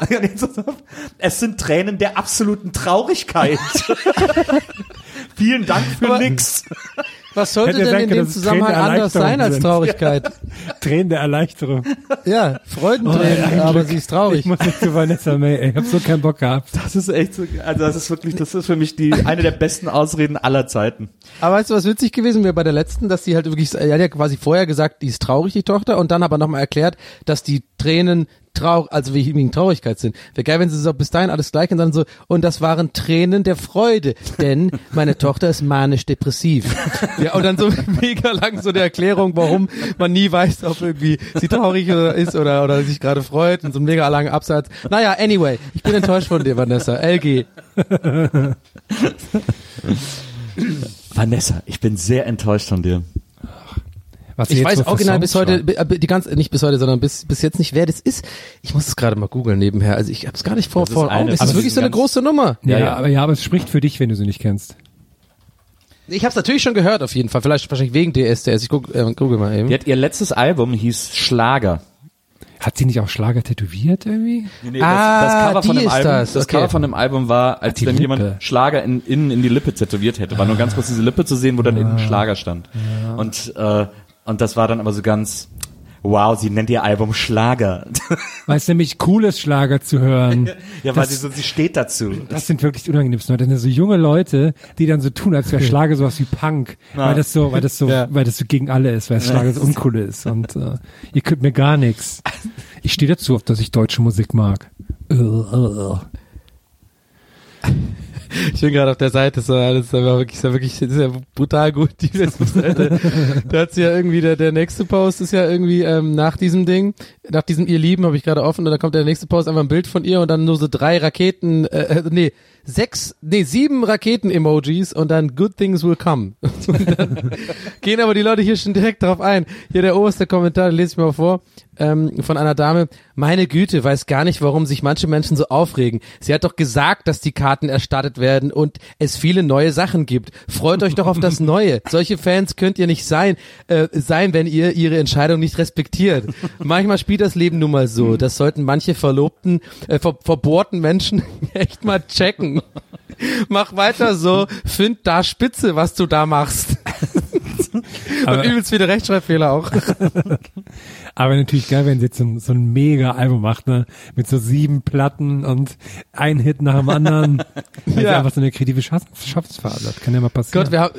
es sind Tränen der absoluten Traurigkeit. Vielen Dank für Aber- nix. Was sollte Hätte denn sein in dem Zusammenhang anders sein als Traurigkeit? Tränen der Erleichterung. Ja, Freudentränen, Oh, aber sie ist traurig. Ich muss nicht zu Vanessa May, ey. Ich hab so keinen Bock gehabt. Das ist echt so, also das ist wirklich, das ist für mich die, eine der besten Ausreden aller Zeiten. Aber weißt du, was witzig gewesen wäre bei der letzten, dass sie halt wirklich, er hat ja quasi vorher gesagt, die ist traurig, die Tochter, und dann aber nochmal erklärt, dass die Tränen traurig, also wie- wegen Traurigkeit sind. Wäre geil, wenn sie so bis dahin alles gleich und dann so, und das waren Tränen der Freude, denn meine Tochter ist manisch-depressiv. ja, und dann so mega lang so eine Erklärung, warum man nie weiß, ob irgendwie sie traurig oder ist oder, oder sich gerade freut und so ein mega langer Absatz. Naja, anyway, ich bin enttäuscht von dir, Vanessa. LG. Vanessa, ich bin sehr enttäuscht von dir. Was Ich weiß original bis heute, äh, die ganze, nicht bis heute, sondern bis, bis jetzt nicht, wer das ist. Ich muss es gerade mal googeln nebenher. Also ich habe es gar nicht vor, Das ist vor Augen. Es aber ist wirklich so eine große Nummer. Ja, Ja, ja, ja. aber ja, aber es spricht für dich, wenn du sie nicht kennst. Ich habe es natürlich schon gehört, auf jeden Fall. Vielleicht wahrscheinlich wegen DSDS. Ich guck, äh, google mal eben. Die hat ihr letztes Album hieß Schlager. Hat sie nicht auch Schlager tätowiert irgendwie? Nee, Ah, das, das Cover von ist Album, das, das, okay. Cover von dem Album war, als die wenn Lippe. jemand Schlager in, innen in die Lippe tätowiert hätte. War nur ganz kurz diese Lippe zu sehen, wo dann innen Schlager stand. Und äh, und das war dann aber so ganz Wow, sie nennt ihr Album Schlager. Weil es nämlich cool ist, Schlager zu hören. ja, weil Das- sie so, sie steht dazu. Das sind wirklich die unangenehmsten Leute. Das sind so junge Leute, die dann so tun, als wäre Schlager sowas wie Punk. Weil das so, weil das so, Ja. weil das so gegen alle ist, weil Schlager so uncool ist. Und äh, ihr könnt mir gar nichts. Ich stehe dazu, auf dass ich deutsche Musik mag. Ich bin gerade auf der Seite, so, ist aber wirklich, ist ja wirklich, ist ja brutal gut, die Seite. da hat's ja irgendwie, der, der nächste Post ist ja irgendwie, ähm, nach diesem Ding, nach diesem ihr Lieben, habe ich gerade offen, und da kommt der nächste Post einfach ein Bild von ihr und dann nur so drei Raketen, äh, äh, nee, sechs, nee, sieben Raketen-Emojis und dann Good Things Will Come. Gehen aber die Leute hier schon direkt drauf ein. Hier der oberste Kommentar, den lese ich mal vor, ähm, von einer Dame. Meine Güte, weiß gar nicht, warum sich manche Menschen so aufregen. Sie hat doch gesagt, dass die Karten erstattet werden und es viele neue Sachen gibt. Freut euch doch auf das Neue. Solche Fans könnt ihr nicht sein, äh, sein, wenn ihr ihre Entscheidung nicht respektiert. Manchmal spielt das Leben nun mal so. Das sollten manche verlobten, äh, ver verbohrten Menschen echt mal checken. Mach weiter so, find da spitze, was du da machst. Aber- Und übelst viele Rechtschreibfehler auch. Aber natürlich geil, wenn sie jetzt so, ein- so ein mega Album macht, ne? Mit so sieben Platten und ein Hit nach dem anderen. Ja. einfach so eine kreative Schaff Schaffensphase hat. Kann ja mal passieren. Gott, wir haben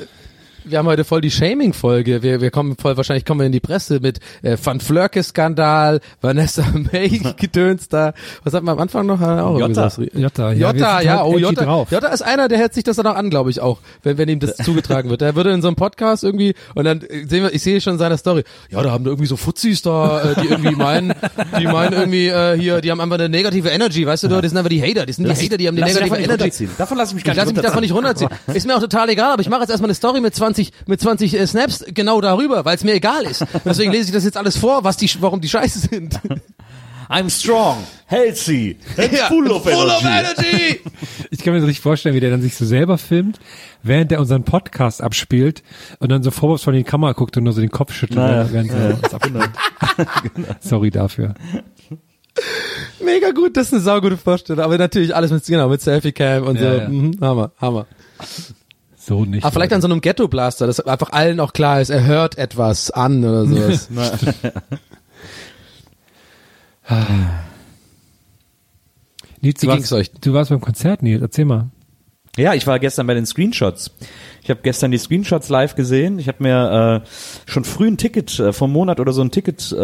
wir haben heute voll die Shaming-Folge. Wir, wir kommen voll, wahrscheinlich kommen wir in die Presse mit äh, Van Flörke-Skandal, Vanessa May gedöns da. Was hat man am Anfang noch? Er Auch Jota. Jota, ja, wir Jota, ja, halt oh, Jota, drauf. Jota ist einer, der hält sich das dann auch an, glaube ich auch, wenn, wenn ihm das zugetragen wird. Der würde in so einem Podcast irgendwie, und dann äh, sehen wir, ich sehe schon seine Story, ja, da haben da irgendwie so Fuzis da, äh, die irgendwie meinen, die meinen irgendwie äh, hier, die haben einfach eine negative Energy, weißt du, du, das sind einfach die Hater, die sind die Hater, die haben die Lass negative Energy. Davon lass ich mich gar Ich nicht lasse mich davon nicht runterziehen. Ist mir auch total egal, aber ich mache jetzt erstmal eine Story mit 20, mit 20 äh, Snaps genau darüber, weil es mir egal ist. Und deswegen lese ich das jetzt alles vor, was die, warum die scheiße sind. I'm strong, healthy, and Ja, full of energy. energy! Ich kann mir das richtig vorstellen, wie der dann sich so selber filmt, während er unseren Podcast abspielt und dann so vorwurfsvoll in die Kamera guckt und nur so den Kopf schüttelt, Naja. während er das abspielt. Sorry dafür. Mega gut, das ist eine saugute Vorstellung. Aber natürlich alles mit, genau, mit Selfie-Cam und Ja, so. ja. Mhm, Hammer, Hammer. So nicht. Aber vielleicht an so einem Ghetto-Blaster, dass einfach allen auch klar ist, er hört etwas an oder sowas. Nils, du, Wie ging's warst, euch? du warst beim Konzert, Nils, erzähl mal. Ja, ich war gestern bei den Screenshots. Ich habe gestern die Screenshots live gesehen. Ich habe mir äh, schon früh ein Ticket, äh, vom Monat oder so ein Ticket äh,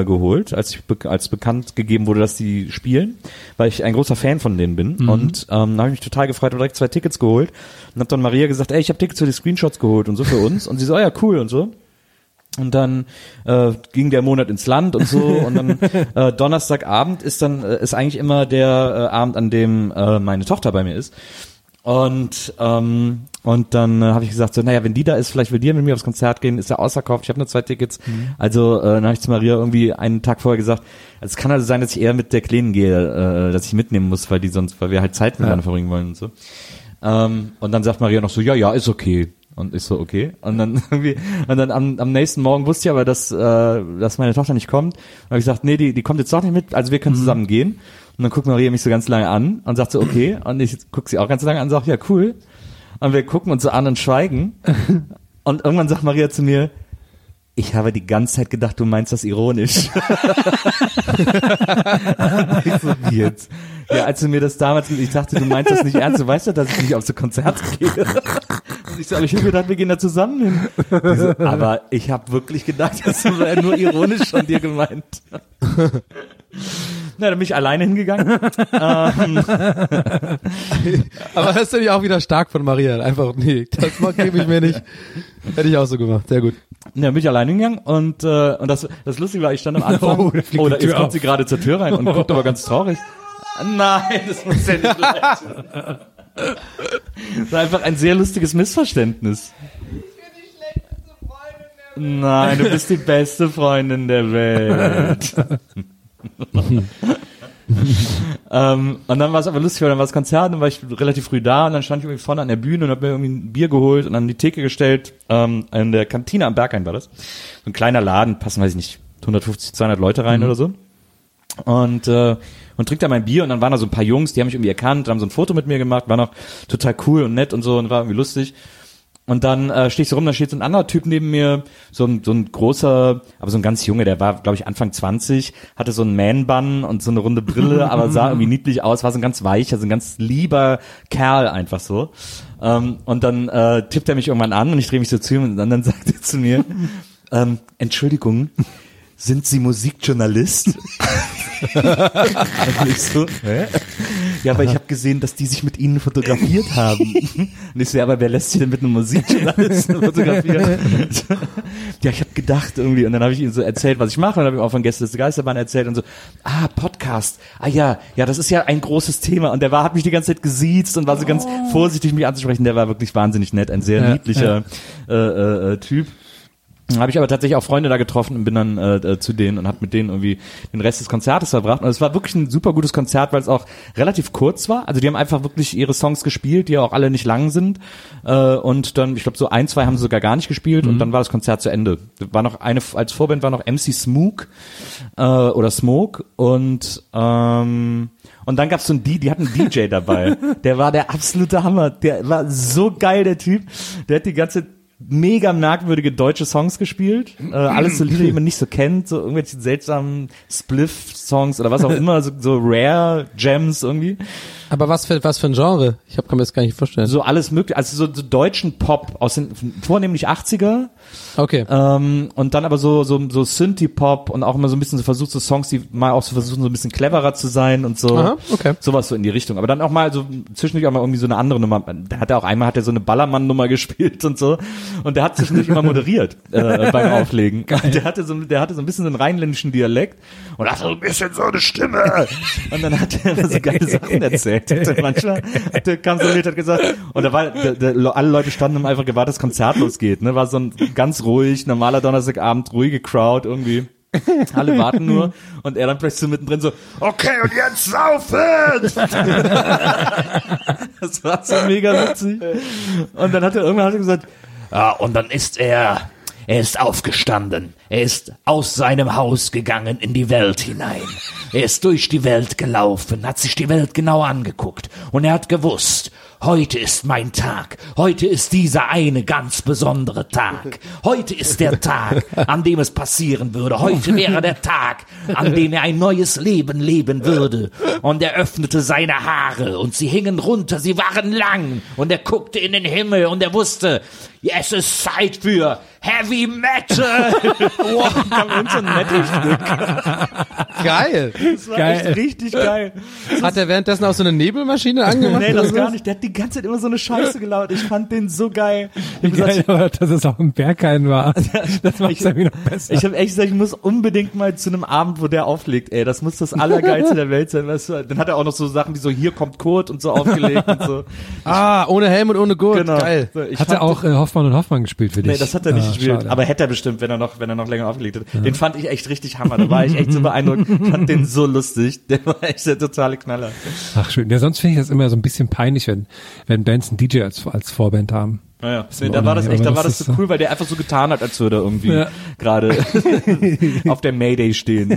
äh, geholt, als ich be als bekannt gegeben wurde, dass die spielen, weil ich ein großer Fan von denen bin. Und ähm, da habe ich mich total gefreut, habe direkt zwei Tickets geholt und habe dann Maria gesagt, ey, ich habe Tickets für die Screenshots geholt und so für uns. Und sie so, oh ja, cool und so. Und dann äh, ging der Monat ins Land und so und dann äh, Donnerstagabend ist dann äh, ist eigentlich immer der äh, Abend, an dem äh, meine Tochter bei mir ist. Und ähm, und dann äh, habe ich gesagt so, naja, wenn die da ist, vielleicht will die mit mir aufs Konzert gehen, ist ja ausverkauft. Ich habe nur zwei Tickets. Also äh, dann habe ich zu Maria irgendwie einen Tag vorher gesagt, also es kann also sein, dass ich eher mit der Kleinen gehe, äh, dass ich mitnehmen muss, weil die sonst, weil wir halt Zeit miteinander verbringen wollen und so. Ähm, und dann sagt Maria noch so, ja, ja, ist okay. Und ich so, okay. Und dann irgendwie, und dann am, am nächsten Morgen wusste ich aber, dass, äh, dass meine Tochter nicht kommt. Und habe ich gesagt, nee, die, die kommt jetzt doch nicht mit, also wir können zusammen gehen. Und dann guckt Maria mich so ganz lange an und sagt so, okay. Und ich guck sie auch ganz lange an und sag, ja, cool. Und wir gucken uns so an und schweigen. Und irgendwann sagt Maria zu mir, ich habe die ganze Zeit gedacht, du meinst das ironisch. so, jetzt? Ja, als du mir das damals, ich dachte, du meinst das nicht ernst, du weißt ja, dass ich nicht auf so Konzerte gehe. Und ich so, aber ich habe gedacht, wir gehen da zusammen hin. So, aber ich habe wirklich gedacht, das war nur ironisch von dir gemeint. Na, dann bin ich alleine hingegangen. ähm, Aber das ist natürlich auch wieder stark von Maria. Einfach, nee, das gebe ich mir nicht. Hätte ich auch so gemacht. Sehr gut. Ja, bin ich alleine hingegangen und, äh, und das, das Lustige war, ich stand am Anfang, Oh, da oh, da, jetzt kommt auf. sie gerade zur Tür rein und guckt aber ganz traurig. Nein, das muss ja nicht leid. Das war einfach ein sehr lustiges Missverständnis. Nein, du bist die beste Freundin der Welt. ähm, und dann war es aber lustig, weil dann war das Konzert, dann war ich relativ früh da und dann stand ich irgendwie vorne an der Bühne und hab mir irgendwie ein Bier geholt und an die Theke gestellt. Ähm, in der Kantine am Berghain war das. So ein kleiner Laden, passen, weiß ich nicht, 150, 200 Leute rein oder so. Und, äh, und trinkt da mein Bier und dann waren da so ein paar Jungs, die haben mich irgendwie erkannt, haben so ein Foto mit mir gemacht, war noch total cool und nett und so und war irgendwie lustig. Und dann äh, stehe ich so rum, da steht so ein anderer Typ neben mir, so ein, so ein großer, aber so ein ganz Junge, der war, glaube ich, Anfang 20, hatte so einen Man-Bun und so eine runde Brille, aber sah irgendwie niedlich aus, war so ein ganz weicher, so ein ganz lieber Kerl einfach so. Ähm, und dann äh, tippt er mich irgendwann an und ich drehe mich so zu ihm und dann, dann sagt er zu mir, ähm, Entschuldigung, sind Sie Musikjournalist? so? Ja, aber ich habe gesehen, dass die sich mit Ihnen fotografiert haben. Und ich so, ja, aber wer lässt sich denn mit einem Musikjournalisten fotografieren? ja, ich habe gedacht irgendwie. Und dann habe ich ihm so erzählt, was ich mache. Und dann habe ich auch von Gäste des Geisterbahn erzählt und so, ah, Podcast. Ah ja, ja, das ist ja ein großes Thema. Und der war, hat mich die ganze Zeit gesiezt und war so ganz vorsichtig, mich anzusprechen. Der war wirklich wahnsinnig nett, ein sehr Ja, niedlicher Äh, äh, äh, Typ. Habe ich aber tatsächlich auch Freunde da getroffen und bin dann äh, äh, zu denen und habe mit denen irgendwie den Rest des Konzertes verbracht. Und es war wirklich ein super gutes Konzert, weil es auch relativ kurz war. Also die haben einfach wirklich ihre Songs gespielt, die ja auch alle nicht lang sind. Äh, und dann, ich glaube, so ein, zwei haben sie sogar gar nicht gespielt und dann war das Konzert zu Ende. War noch eine, als Vorband war noch MC Smook äh, oder Smoke und ähm, und dann gab's so einen D, die hatten einen DJ dabei. Der war der absolute Hammer. Der war so geil, der Typ. Der hat die ganze mega merkwürdige deutsche Songs gespielt. Äh, alles so Lieder, die man nicht so kennt, so irgendwelche seltsamen Spliff-Songs oder was auch immer, so, so Rare Gems irgendwie. Aber was für, was für ein Genre? Ich hab, kann mir das gar nicht vorstellen. So alles mögliche, also so, so deutschen Pop aus den vornehmlich 80er Okay. ähm, und dann aber so so so Synthie-Pop und auch immer so ein bisschen so versucht so Songs, die mal auch so versuchen so ein bisschen cleverer zu sein und so. Aha, okay. Sowas so in die Richtung. Aber dann auch mal so zwischendurch auch mal irgendwie so eine andere Nummer. Da hat er auch einmal hat er so eine Ballermann-Nummer gespielt und so. Und der hat zwischendurch immer moderiert äh, beim Auflegen. Der hatte so der hatte so ein bisschen so einen rheinländischen Dialekt und hatte so ein bisschen so eine Stimme. Und dann hat er so geile Sachen erzählt. Und manchmal hat der kam so Lied, hat gesagt und da war der, der, alle Leute standen und haben einfach gewartet, dass das Konzert losgeht. Ne, war so ein ganz ruhig normaler Donnerstagabend ruhige Crowd irgendwie. Alle warten nur und er dann plötzlich so mittendrin so, okay, und jetzt saufen! das war so mega witzig. Und dann hat er irgendwann hat er gesagt, ja, und dann ist er, er ist aufgestanden. Er ist aus seinem Haus gegangen in die Welt hinein. Er ist durch die Welt gelaufen, hat sich die Welt genau angeguckt und er hat gewusst, Heute ist mein Tag. Heute ist dieser eine ganz besondere Tag. Heute ist der Tag, an dem es passieren würde. Heute wäre der Tag, an dem er ein neues Leben leben würde. Und er öffnete seine Haare und sie hingen runter, sie waren lang. Und er guckte in den Himmel und er wusste, es ist Zeit für Heavy Metal. wow, kam so ein Metal-Stück. Geil. Das war Geil. echt richtig geil. Hat er währenddessen auch so eine Nebelmaschine angemacht? Nee, das gar nicht. Der hat die ganze Zeit immer so eine Scheiße gelaunt. Ich fand den so geil. Ich hab Geil, gesagt, aber dass es auch ein Berghain war. Das macht es irgendwie noch besser. Ich habe echt gesagt, ich muss unbedingt mal zu einem Abend, wo der auflegt, ey. Das muss das Allergeilste der Welt sein. Weißt du? Dann hat er auch noch so Sachen wie so, hier kommt Kurt und so aufgelegt und so. Ah, ohne Helm und ohne Gurt. Geil. So, ich Hat er auch äh, Hoffmann und Hoffmann gespielt für dich? Nee, das hat er nicht Ah, gespielt. schade. Aber hätte er bestimmt, wenn er noch, wenn er noch länger aufgelegt hat. Den fand ich echt richtig Hammer. Da war ich echt so beeindruckt. Fand den so lustig. Der war echt der totale Knaller. Ach schön. Ja, sonst finde ich das immer so ein bisschen peinlich, wenn, wenn Bands einen DJ als, als Vorband haben. Naja, nee, da war das echt, da war das so- cool, weil der einfach so getan hat, als würde er irgendwie Ja. gerade auf der Mayday stehen.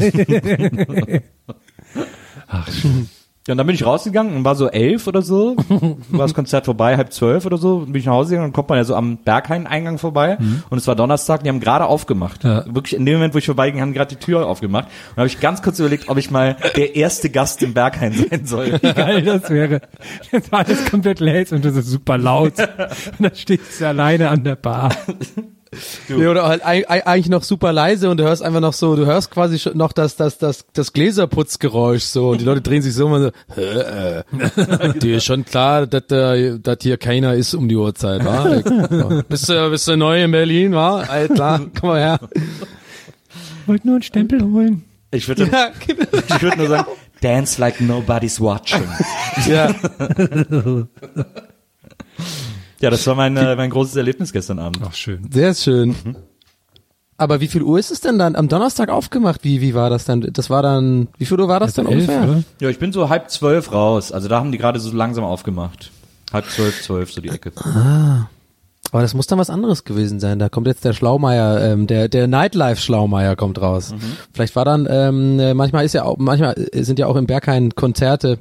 Ach schön. Ja, und dann bin ich rausgegangen und war so elf oder so, war das Konzert vorbei, halb zwölf oder so, bin ich nach Hause gegangen und kommt man ja so am Berghain-Eingang vorbei und es war Donnerstag, die haben gerade aufgemacht. Ja. Wirklich in dem Moment, wo ich vorbeiging, haben gerade die Tür aufgemacht und habe ich ganz kurz überlegt, ob ich mal der erste Gast im Berghain sein soll. Wie geil das wäre. Jetzt war alles komplett leer und das ist super laut. Und dann stehst du alleine an der Bar. Nee, oder halt eig- eig- eigentlich noch super leise und du hörst einfach noch so, du hörst quasi schon noch das, das, das, das Gläserputzgeräusch so und die Leute drehen sich so um und so, hä, äh, dir ist schon klar, dass, äh, dass hier keiner ist um die Uhrzeit, wa? Bist du, bist du neu in Berlin, wa? All klar, komm mal her. Wollte nur einen Stempel holen. Ich würde Ja, genau. ich würde nur sagen, dance like nobody's watching. ja. Ja, das war mein, äh, mein großes Erlebnis gestern Abend. Ach, schön. Sehr schön. Aber wie viel Uhr ist es denn dann am Donnerstag aufgemacht? Wie, wie war das dann? Das war dann, wie viel Uhr war das dann Elf, ungefähr? oder? Ja, ich bin so halb zwölf raus. Also da haben die gerade so langsam aufgemacht. Halb zwölf, zwölf, so die Ecke. Aber das muss dann was anderes gewesen sein. Da kommt jetzt der Schlaumeier, ähm, der der Nightlife Schlaumeier kommt raus. Vielleicht war dann ähm, äh, manchmal ist ja auch manchmal sind ja auch im Berghain Konzerte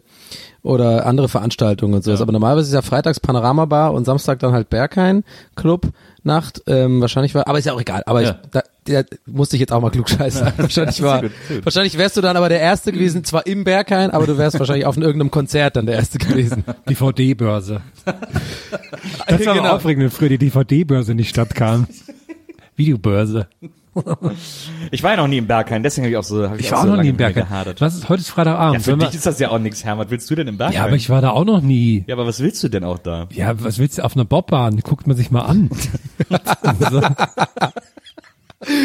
oder andere Veranstaltungen und sowas. Aber normalerweise ist ja freitags Panorama Bar und Samstag dann halt Berghain Club Nacht. Ähm, wahrscheinlich war, aber ist ja auch egal. Aber Ja. ich, da, der musste ich jetzt auch mal klugscheißen. wahrscheinlich war, gut, sehr gut. wahrscheinlich wärst du dann aber der Erste gewesen, zwar im Berghain, aber du wärst wahrscheinlich auf irgendeinem Konzert dann der Erste gewesen. DVD-Börse. Das war genau. aufregend, wenn früher die DVD-Börse in die Stadt kam. Videobörse. Ich war ja noch nie im Berghain, deswegen habe ich auch so, hab ich, Ich auch war so auch noch lange nie im Berghain. gehadert. Was ist, heute ist Ja, Freitagabend. für Sollen wir- dich ist das ja auch nichts, Herr. Was willst du denn im Berghain? ja, aber ich war da auch noch nie. ja, aber was willst du denn auch da? Ja, was willst du auf einer Bobbahn? Guckt man sich mal an. so,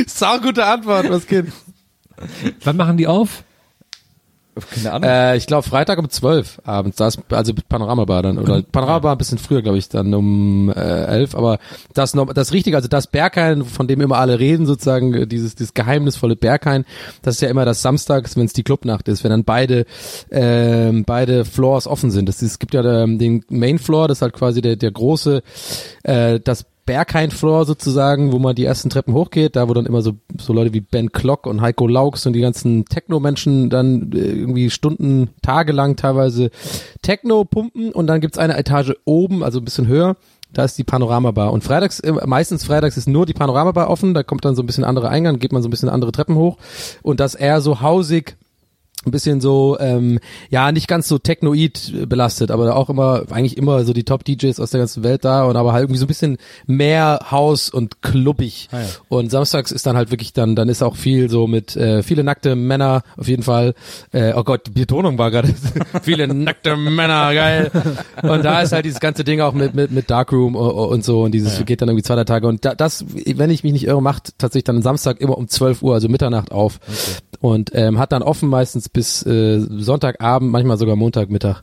Sau gute Antwort, was geht? wann machen die auf? Keine Ahnung. Äh, ich glaube Freitag um 12 abends, das also Panoramabar dann oder Panoramabar ein bisschen früher, glaube ich, dann um äh, 11, aber das noch das richtige, also das Berghain, von dem immer alle reden sozusagen, äh, dieses dieses geheimnisvolle Berghain, das ist ja immer das Samstags, wenn es die Clubnacht ist, wenn dann beide ähm, beide Floors offen sind. Das ist, es gibt ja ähm, den Main Floor, das ist halt quasi der der große äh, das Berghain-Floor sozusagen, wo man die ersten Treppen hochgeht, da wo dann immer so, so Leute wie Ben Klock und Heiko Laux und die ganzen Techno-Menschen dann äh, irgendwie Stunden, tagelang teilweise Techno pumpen und dann gibt's eine Etage oben, also ein bisschen höher, da ist die Panoramabar. Und freitags, äh, meistens freitags ist nur die Panoramabar offen, da kommt dann so ein bisschen anderer Eingang, geht man so ein bisschen andere Treppen hoch und das eher so hausig, ein bisschen so, ähm, ja, nicht ganz so technoid belastet, aber auch immer, eigentlich immer so die Top-DJs aus der ganzen Welt da und aber halt irgendwie so ein bisschen mehr Haus und klubbig. Und samstags ist dann halt wirklich dann, dann ist auch viel so mit, äh, viele nackte Männer, auf jeden Fall, äh, oh Gott, die Betonung war gerade, viele nackte Männer, geil. Und da ist halt dieses ganze Ding auch mit, mit, mit Darkroom und, und so und dieses geht dann irgendwie zwei, drei Tage und da, das, wenn ich mich nicht irre, macht tatsächlich dann am Samstag immer um 12 Uhr, also Mitternacht auf und ähm, hat dann offen meistens bis äh, Sonntagabend, manchmal sogar Montagmittag.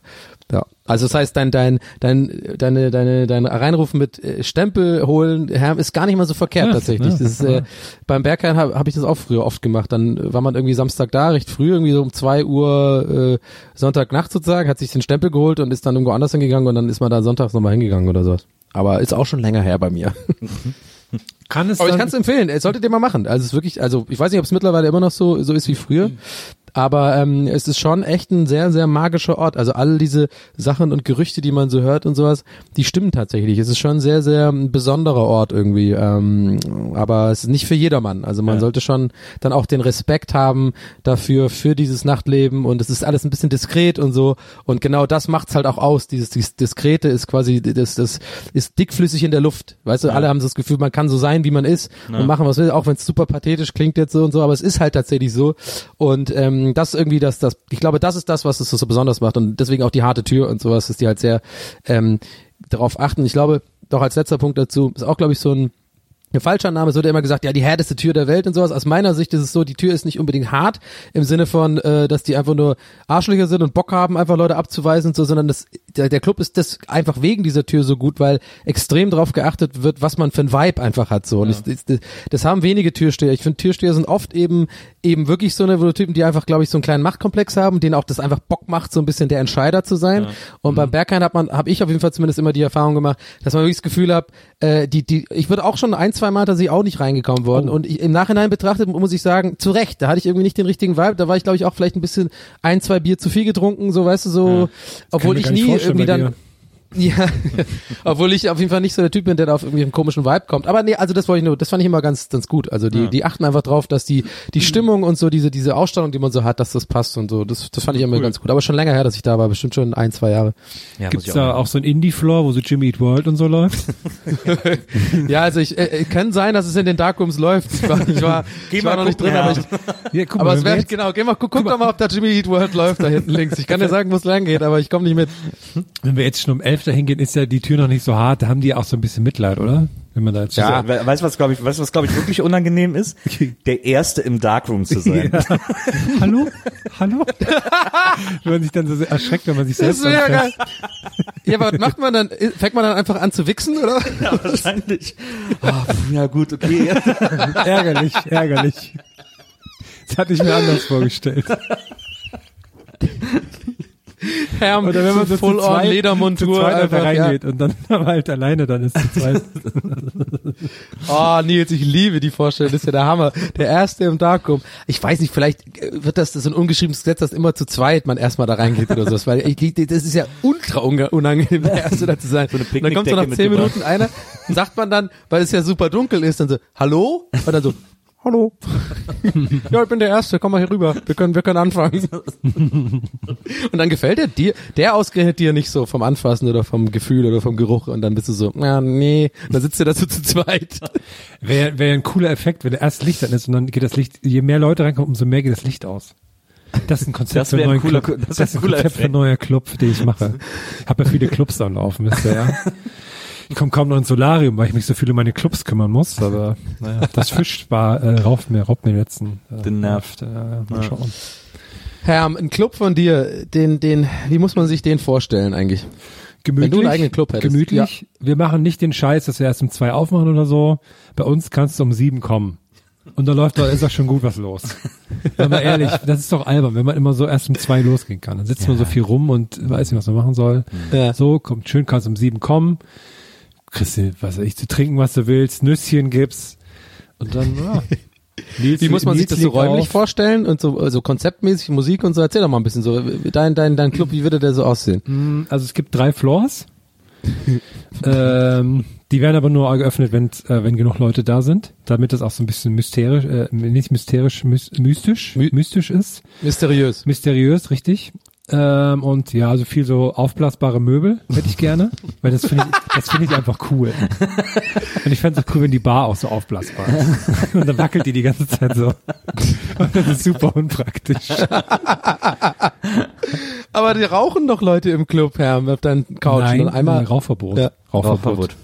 Ja, also das heißt, dein dein dein deine deine dein Reinrufen mit äh, Stempel holen ist gar nicht mal so verkehrt Ja, tatsächlich. ja, das ist, äh, beim Berghain habe hab ich das auch früher oft gemacht. Dann war man irgendwie Samstag da, recht früh, irgendwie so um zwei Uhr äh, Sonntagnacht sozusagen, hat sich den Stempel geholt und ist dann irgendwo anders hingegangen und dann ist man da sonntags nochmal hingegangen oder sowas. Aber ist auch schon länger her bei mir. Kann es Aber ich kann es empfehlen. Äh, Solltet ihr mal machen. Also es ist wirklich, also ich weiß nicht, ob es mittlerweile immer noch so so ist wie früher. Aber ähm, es ist schon echt ein sehr, sehr magischer Ort. Also all diese Sachen und Gerüchte, die man so hört und sowas, die stimmen tatsächlich. Es ist schon ein sehr, sehr ein besonderer Ort irgendwie. Ähm, aber es ist nicht für jedermann. Also man Ja. sollte schon dann auch den Respekt haben dafür, für dieses Nachtleben. Und es ist alles ein bisschen diskret und so. Und genau das macht's halt auch aus. Dieses, dieses Diskrete ist quasi, das, das ist dickflüssig in der Luft. Weißt du, alle haben so das Gefühl, man kann so sein, wie man ist und machen, was will, auch wenn es super pathetisch klingt jetzt so und so, aber es ist halt tatsächlich so. Und ähm, das irgendwie, das, das, ich glaube, das ist das, was es so besonders macht und deswegen auch die harte Tür und sowas, dass die halt sehr ähm, darauf achten. Ich glaube, doch als letzter Punkt dazu ist auch, glaube ich, so ein ein falscher Name, es wird ja immer gesagt, ja, die härteste Tür der Welt und sowas. Aus meiner Sicht ist es so, die Tür ist nicht unbedingt hart im Sinne von, äh, dass die einfach nur Arschlöcher sind und Bock haben, einfach Leute abzuweisen und so, sondern das, der, der Club ist das einfach wegen dieser Tür so gut, weil extrem darauf geachtet wird, was man für ein Vibe einfach hat. So. Und ich, das, das haben wenige Türsteher. Ich finde, Türsteher sind oft eben eben wirklich so eine Typen, die einfach, glaube ich, so einen kleinen Machtkomplex haben, denen auch das einfach Bock macht, so ein bisschen der Entscheider zu sein. Und beim Berghain hat man, habe ich auf jeden Fall zumindest immer die Erfahrung gemacht, dass man wirklich das Gefühl hat, äh, die, die, ich würde auch schon ein, zwei Mal da sie auch nicht reingekommen worden. Und ich, im Nachhinein betrachtet muss ich sagen, zu Recht, da hatte ich irgendwie nicht den richtigen Vibe. Da war ich, glaube ich, auch vielleicht ein bisschen ein, zwei Bier zu viel getrunken, so weißt du, so, obwohl mir ich nie irgendwie dann. Ja, obwohl ich auf jeden Fall nicht so der Typ bin, der da auf irgendwie einen komischen Vibe kommt. Aber nee, also das wollte ich nur, das fand ich immer ganz, ganz gut. Also die, die achten einfach drauf, dass die, die Stimmung und so diese, diese Ausstellung, die man so hat, dass das passt und so. Das, das fand ich immer ganz gut. Aber schon länger her, dass ich da war, bestimmt schon ein, zwei Jahre. Ja, Gibt's ich da auch so ein Indie-Floor, wo so Jimmy Eat World und so läuft? Ja, also ich, äh, äh, kann sein, dass es in den Darkrooms läuft. Ich war, ich war, ich war noch nicht drin, gucken, aber ja. ich, Ja, guck aber mal, es wäre, genau, geh mal, guck, guck doch mal, ob da Jimmy Eat World läuft da hinten links. Ich kann dir sagen, wo es lang geht, aber ich komme nicht mit. wenn wir jetzt schon um elf dahin gehen, ist ja die Tür noch nicht so hart. Da haben die auch so ein bisschen Mitleid, oder? Wenn man da jetzt Ja, we- weißt du, was glaube ich, weißt was glaube ich wirklich unangenehm ist? Der erste im Darkroom zu sein. Hallo? Hallo? wenn man sich dann so erschreckt, wenn man sich Das selbst ist ja. Ja, aber was macht man dann? Fängt man dann einfach an zu wichsen, oder? Ja, wahrscheinlich. Ah, pf, ja gut, okay. Ärgerlich, ärgerlich. Das hatte ich mir anders vorgestellt. Herm, Oder wenn man so full zu on zweit, zu Ledermontur zweit einfach einfach, ja. reingeht und dann aber halt alleine dann ist zu zweit. Oh, Nils, ich liebe die Vorstellung, das ist ja der Hammer. Der erste im Darkroom. Ich weiß nicht, vielleicht äh, wird das so ein ungeschriebenes Gesetz, dass immer zu zweit man erstmal da reingeht oder sowas, weil ich, das ist ja ultra unangenehm, der Erste da zu sein. und dann kommt so nach zehn. Minuten einer, sagt man dann, weil es ja super dunkel ist, dann so, hallo? Und dann so, hallo. ja, ich bin der Erste, komm mal hier rüber, wir können, wir können anfangen. Und dann gefällt er dir, der ausgerechnet dir nicht so vom Anfassen oder vom Gefühl oder vom Geruch und dann bist du so, ja, nee, und dann sitzt ihr da so zu zweit. Wäre wär ein cooler Effekt, wenn der erst Licht an ist und dann geht das Licht, je mehr Leute reinkommen, umso mehr geht das Licht aus. Das ist ein Konzept Das für einen ein neuen cooler- Club. das Das, ist ein ein cooler Konzept für ein Effekt. neuer Club, den ich mache. Ich habe ja viele Clubs am Laufen, wisst ihr, ja. Ich komme kaum noch ins Solarium, weil ich mich so viel um meine Clubs kümmern muss, aber naja, das Fisch war, äh, raubt mir, raubt mir den letzten. Äh, Den Nerv. Äh, mal schauen. Herm, ein Club von dir, den, den, wie muss man sich den vorstellen eigentlich? Gemütlich, Wenn du einen eigenen Club hättest. Gemütlich. Wir machen nicht den Scheiß, dass wir erst um zwei aufmachen oder so. Bei uns kannst du um sieben kommen. Und da läuft, da ist auch schon gut was los. Wenn man ehrlich, das ist doch albern, wenn man immer so erst um zwei losgehen kann. Dann sitzt man so viel rum und weiß nicht, was man machen soll. Ja. So, kommt schön, kannst um sieben kommen. Kriegst du, was weiß ich, zu trinken, was du willst, Nüsschen gibt's. Und dann, ja. Nils- Wie muss man sich Nils das so räumlich auf. vorstellen und so also konzeptmäßig Musik und so? Erzähl doch mal ein bisschen so. Dein, dein, dein Club, wie würde der so aussehen? Also es gibt drei Floors. ähm, die werden aber nur geöffnet, wenn, äh, wenn genug Leute da sind, damit das auch so ein bisschen mysterisch, äh, nicht mysterisch, mys mystisch, My- mystisch ist. Mysteriös. Mysteriös, richtig. Ähm, und ja, also viel so aufblasbare Möbel hätte ich gerne, weil das finde ich, das finde ich einfach cool. Und ich fände es auch cool, wenn die Bar auch so aufblasbar ist. Und dann wackelt die die ganze Zeit so. Und das ist super unpraktisch. Aber die rauchen doch Leute im Club, Herm, auf deinen Couch. Nein, und einmal, äh, Rauchverbot. Ja. Rauchverbot.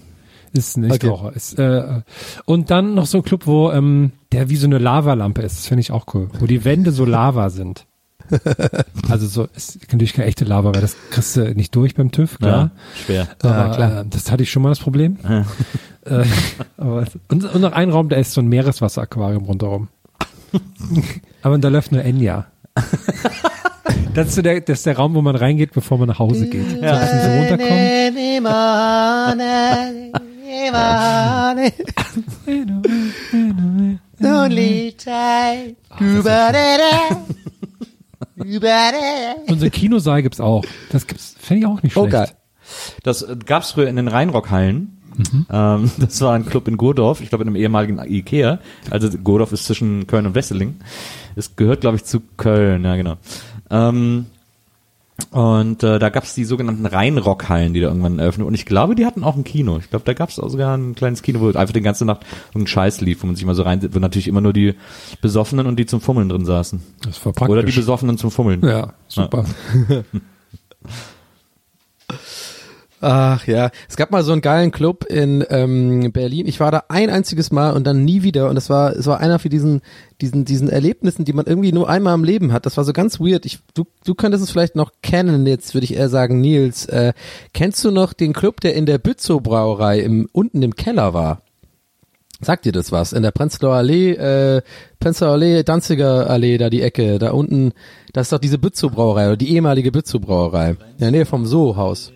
Ist ein Nichtraucher. Okay. Ist, äh, und dann noch so ein Club, wo ähm, der wie so eine Lavalampe ist. Das finde ich auch cool. Wo die Wände so Lava sind. also so ist natürlich keine echte Lava, weil das kriegst du nicht durch beim TÜV, klar. Ja, schwer. Aber Ja, klar. Äh, das hatte ich schon mal das Problem. äh, aber, und, und noch ein Raum, da ist so ein Meereswasseraquarium rundherum. aber da läuft nur Enya. Das ist, so der, das ist der Raum, wo man reingeht, bevor man nach Hause geht. So bisschen so runterkommen. Und so einen Kinosaal gibt's auch. Das gibt's, fände ich auch nicht Oh, schlecht. geil. Das äh, gab's früher in den Rheinrockhallen. Mhm. Ähm, das war ein Club in Gurdorf, ich glaube in einem ehemaligen Ikea. Also Gurdorf ist zwischen Köln und Wesseling. Es gehört, glaube ich, zu Köln, ja genau. Ähm, und äh, da gab's die sogenannten Rheinrockhallen, die da irgendwann eröffnet. Und ich glaube, die hatten auch ein Kino. Ich glaube, da gab's auch sogar ein kleines Kino, wo einfach die ganze Nacht irgendein Scheiß lief, wo man sich mal so rein, wo natürlich immer nur die Besoffenen und die zum Fummeln drin saßen. Das war praktisch. Oder die Besoffenen zum Fummeln. Ja, super. Ach ja, es gab mal so einen geilen Club in ähm, Berlin. Ich war da ein einziges Mal und dann nie wieder. Und es war, es war einer für diesen, diesen, diesen Erlebnissen, die man irgendwie nur einmal im Leben hat. Das war so ganz weird. Ich, du, du könntest es vielleicht noch kennen. Jetzt würde ich eher sagen, Nils. Äh, kennst du noch den Club, der in der Bützow Brauerei im unten im Keller war? Sagt dir das was? In der Prenzlauer Allee, äh, Prenzlauer Allee, Danziger Allee, da die Ecke, da unten, da ist doch diese Bützow Brauerei, oder die ehemalige Bützow Brauerei. In der Nähe vom Soho-Haus.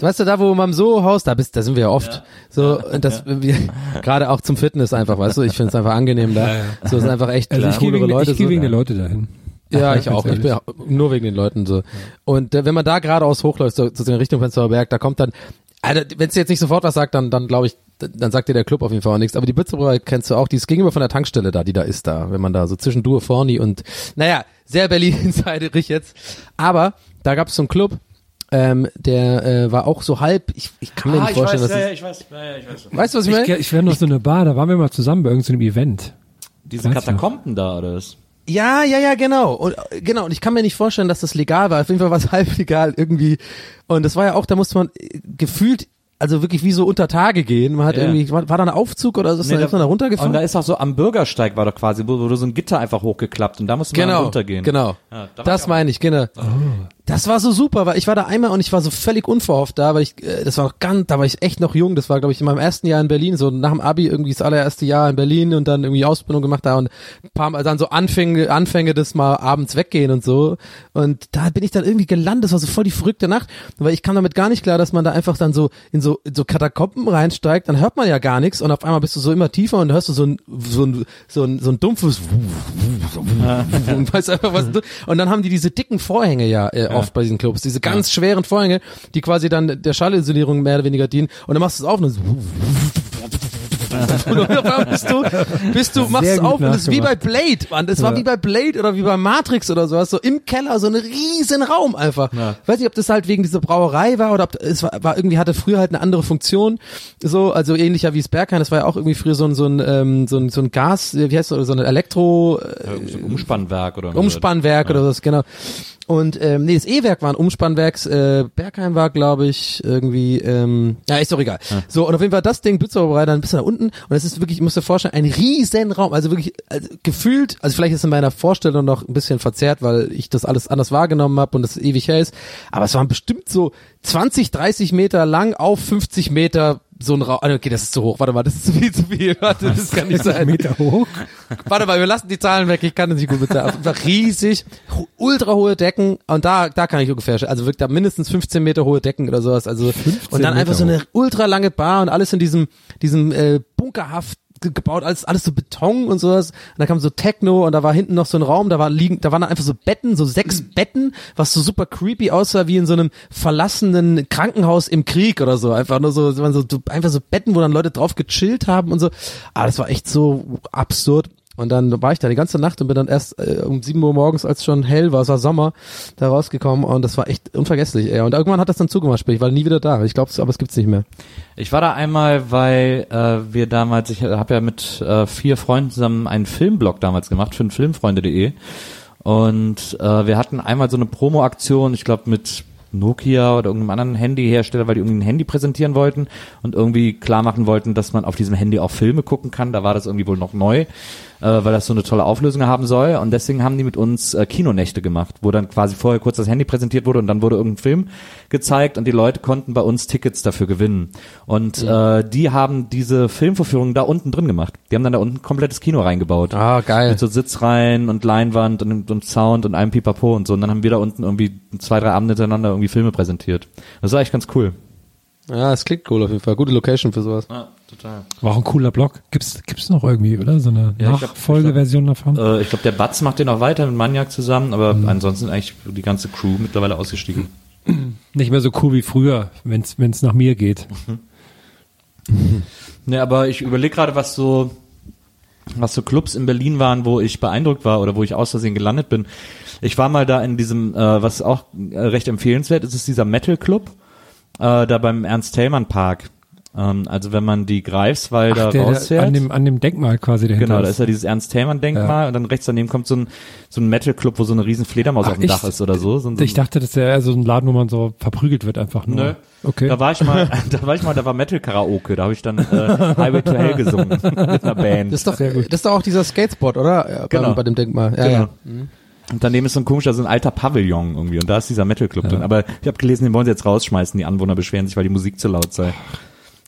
Weißt du, da wo man so Haus, da bist, da sind wir ja oft. so, und das wir gerade auch zum Fitness einfach, weißt du, ich finde es einfach angenehm da. So sind einfach echt Also ich gehe coolere wegen, Leute. ich geh so. wegen der Leute dahin. Ja, ich auch. Ich bin ja nur wegen den Leuten so. Und äh, wenn man da geradeaus hochläuft, so, so in Richtung Prenzlauer Berg, da kommt dann, also, wenn es jetzt nicht sofort was sagt, dann, dann glaube ich, dann sagt dir der Club auf jeden Fall auch nichts. Aber die Bützebrauerei kennst du auch, die ist gegenüber von der Tankstelle da, die da ist da, wenn man da so zwischen Dur, Forni und, naja, sehr Berlin-insiderig jetzt. Aber da gab es so einen Club, ähm, der äh, war auch so halb, ich, ich kann mir nicht vorstellen, dass es, ich weiß, ja, ja, ich weiß. weißt du, was ich Ich, meine? ich wäre noch so eine Bar, da waren wir mal zusammen bei irgendeinem Event. Diese Weißt du noch? Katakomben da, oder was? Ja, ja, ja, genau. Und äh, genau, und ich kann mir nicht vorstellen, dass das legal war. Auf jeden Fall war es halb legal irgendwie. Und das war ja auch, da musste man äh, gefühlt, also wirklich wie so unter Tage gehen. Man hat Ja. irgendwie, war, war da ein Aufzug oder so, ist, Nee, da, ist man da runtergefahren? Und da ist auch so am Bürgersteig war doch quasi, wo, wo du so ein Gitter einfach hochgeklappt und da musste man genau, runtergehen. genau. Ja, da das ich meine ich, genau. Das war so super, weil ich war da einmal und ich war so völlig unverhofft da, weil ich, äh, das war noch ganz, da war ich echt noch jung, das war glaube ich in meinem ersten Jahr in Berlin, so nach dem Abi irgendwie das allererste Jahr in Berlin und dann irgendwie Ausbildung gemacht da und ein paar Mal dann so Anfänge, Anfänge des mal abends weggehen und so und da bin ich dann irgendwie gelandet, das war so voll die verrückte Nacht, weil ich kam damit gar nicht klar, dass man da einfach dann so in so, in so Katakomben reinsteigt, dann hört man ja gar nichts und auf einmal bist du so immer tiefer und hörst du so ein, so ein, so ein, so ein dumpfes und weißt einfach was du, und dann haben die diese dicken Vorhänge ja, äh, oft bei diesen Clubs, diese ganz schweren Vorhänge, die quasi dann der Schallisolierung mehr oder weniger dienen und dann machst du es auf und dann einmal bist du, bist du, machst es auf und es ist wie bei. Blade, Mann. Das war Ja. wie bei Blade oder wie bei Matrix oder sowas, so im Keller, so ein riesen Raum einfach. Ja. Ich weiß nicht, ob das halt wegen dieser Brauerei war oder ob es war, war irgendwie hatte früher halt eine andere Funktion, so, also ähnlicher wie das Berghain, das war ja auch irgendwie früher so ein, so ein, ähm, so ein, so ein Gas, wie heißt das, so ein Elektro, äh, Ja, so ein Umspannwerk oder Umspannwerk oder was, genau. Und ähm, nee, das E-Werk war ein Umspannwerks, äh, Bergheim war, glaube ich, irgendwie, ähm, ja, ist doch egal. So, und auf jeden Fall das Ding, Blitzauberei, dann bis da unten. Und es ist wirklich, ich muss dir vorstellen, ein riesen Raum, also wirklich also gefühlt, also vielleicht ist in meiner Vorstellung noch ein bisschen verzerrt, weil ich das alles anders wahrgenommen habe und das ewig her ist, aber es waren bestimmt so 20, 30 Meter lang auf 50 Meter so ein Raum, okay, das ist zu hoch, warte mal, das ist zu viel, zu viel, warte, das kann nicht sein. Meter hoch. Warte mal, wir lassen die Zahlen weg, ich kann das nicht gut Fall riesig, ultra hohe Decken und da, da kann ich ungefähr, also wirklich da mindestens 15 Meter hohe Decken oder sowas, also und dann einfach so Meter eine ultra lange Bar und alles in diesem, diesem äh, bunkerhaft gebaut, alles, alles so Beton und sowas. Und da kam so Techno und da war hinten noch so ein Raum, da war liegen, da waren einfach so Betten, so sechs Betten, was so super creepy aussah, wie in so einem verlassenen Krankenhaus im Krieg oder so. Einfach nur so, waren so einfach so Betten, wo dann Leute drauf gechillt haben und so. Ah, das war echt so absurd. Und dann war ich da die ganze Nacht und bin dann erst äh, um 7 Uhr morgens, als schon hell war, es war Sommer, da rausgekommen und das war echt unvergesslich. Ey. Und irgendwann hat das dann zugemacht, sprich, ich war nie wieder da. Ich glaube, aber es gibt's nicht mehr. Ich war da einmal, weil äh, wir damals, ich habe ja mit äh, vier Freunden zusammen einen Filmblog damals gemacht für filmfreunde.de und äh, wir hatten einmal so eine Promo-Aktion, ich glaube mit Nokia oder irgendeinem anderen Handyhersteller, weil die irgendwie ein Handy präsentieren wollten und irgendwie klar machen wollten, dass man auf diesem Handy auch Filme gucken kann. Da war das irgendwie wohl noch neu, äh, weil das so eine tolle Auflösung haben soll. Und deswegen haben die mit uns äh, Kinonächte gemacht, wo dann quasi vorher kurz das Handy präsentiert wurde und dann wurde irgendein Film gezeigt und die Leute konnten bei uns Tickets dafür gewinnen. Und äh, die haben diese Filmvorführung da unten drin gemacht. Die haben dann da unten ein komplettes Kino reingebaut. Ah, geil. Mit so Sitzreihen und Leinwand und, und Sound und einem Pipapo und so. Und dann haben wir da unten irgendwie zwei, drei Abende hintereinander irgendwie Filme präsentiert. Das war echt ganz cool. Ja, es klingt cool auf jeden Fall. Gute Location für sowas. Ja, total. War auch ein cooler Blog. Gibt's, gibt's noch irgendwie, oder? So eine Ja, Nachfolgeversion davon? Äh, ich glaube, der Batz macht den auch weiter mit Maniac zusammen, aber ansonsten eigentlich die ganze Crew mittlerweile ausgestiegen. Nicht mehr so cool wie früher, wenn's, wenn's nach mir geht. Ne, aber ich überlege gerade, was so, was so Clubs in Berlin waren, wo ich beeindruckt war oder wo ich aus Versehen gelandet bin. Ich war mal da in diesem, äh, was auch äh, recht empfehlenswert ist, ist dieser Metal Club, äh, da beim Ernst Thälmann Park. Ähm, also wenn man die Greifswalder Ach, der, der, rausfährt. an, dem, an dem Denkmal quasi dahinter Genau, da ist ist. ja dieses Ernst-Thälmann-Denkmal und dann rechts daneben kommt so ein, so ein Metal-Club, wo so eine riesen Fledermaus Ach, auf dem ich- Dach ist oder so. so, so Ich dachte, das wäre eher so ein Laden, wo man so verprügelt wird einfach nur. Nö. Okay. Da war ich mal, da war ich mal, da war Metal-Karaoke, da habe ich dann äh, Highway to Hell gesungen mit einer Band. Das ist doch, das ist doch auch dieser Skatespot, oder? Ja, Genau. Bei, bei dem Denkmal. Ja, Genau. ja. Und daneben ist so ein komischer, so ein alter Pavillon irgendwie und da ist dieser Metal-Club drin. Aber ich habe gelesen, den wollen sie jetzt rausschmeißen, die Anwohner beschweren sich, weil die Musik zu laut sei.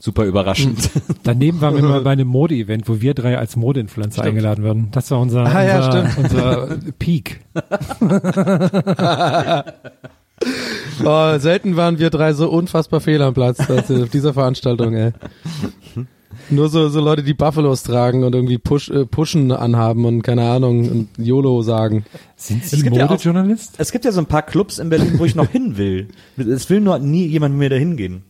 Super überraschend. Daneben waren wir mal bei einem Mode-Event, wo wir drei als Mode-Influencer eingeladen werden. Das war unser, Ah, ja, unser, unser Peak. Oh, selten waren wir drei so unfassbar fehl am Platz auf dieser Veranstaltung, ey. Nur so, so Leute, die Buffalos tragen und irgendwie Push, äh, Pushen anhaben und keine Ahnung und YOLO sagen. Sind Es Sie gibt ja auch- Modejournalist? Es gibt ja so ein paar Clubs in Berlin, wo ich noch hin will. Es will nur nie jemand mit mir dahin gehen.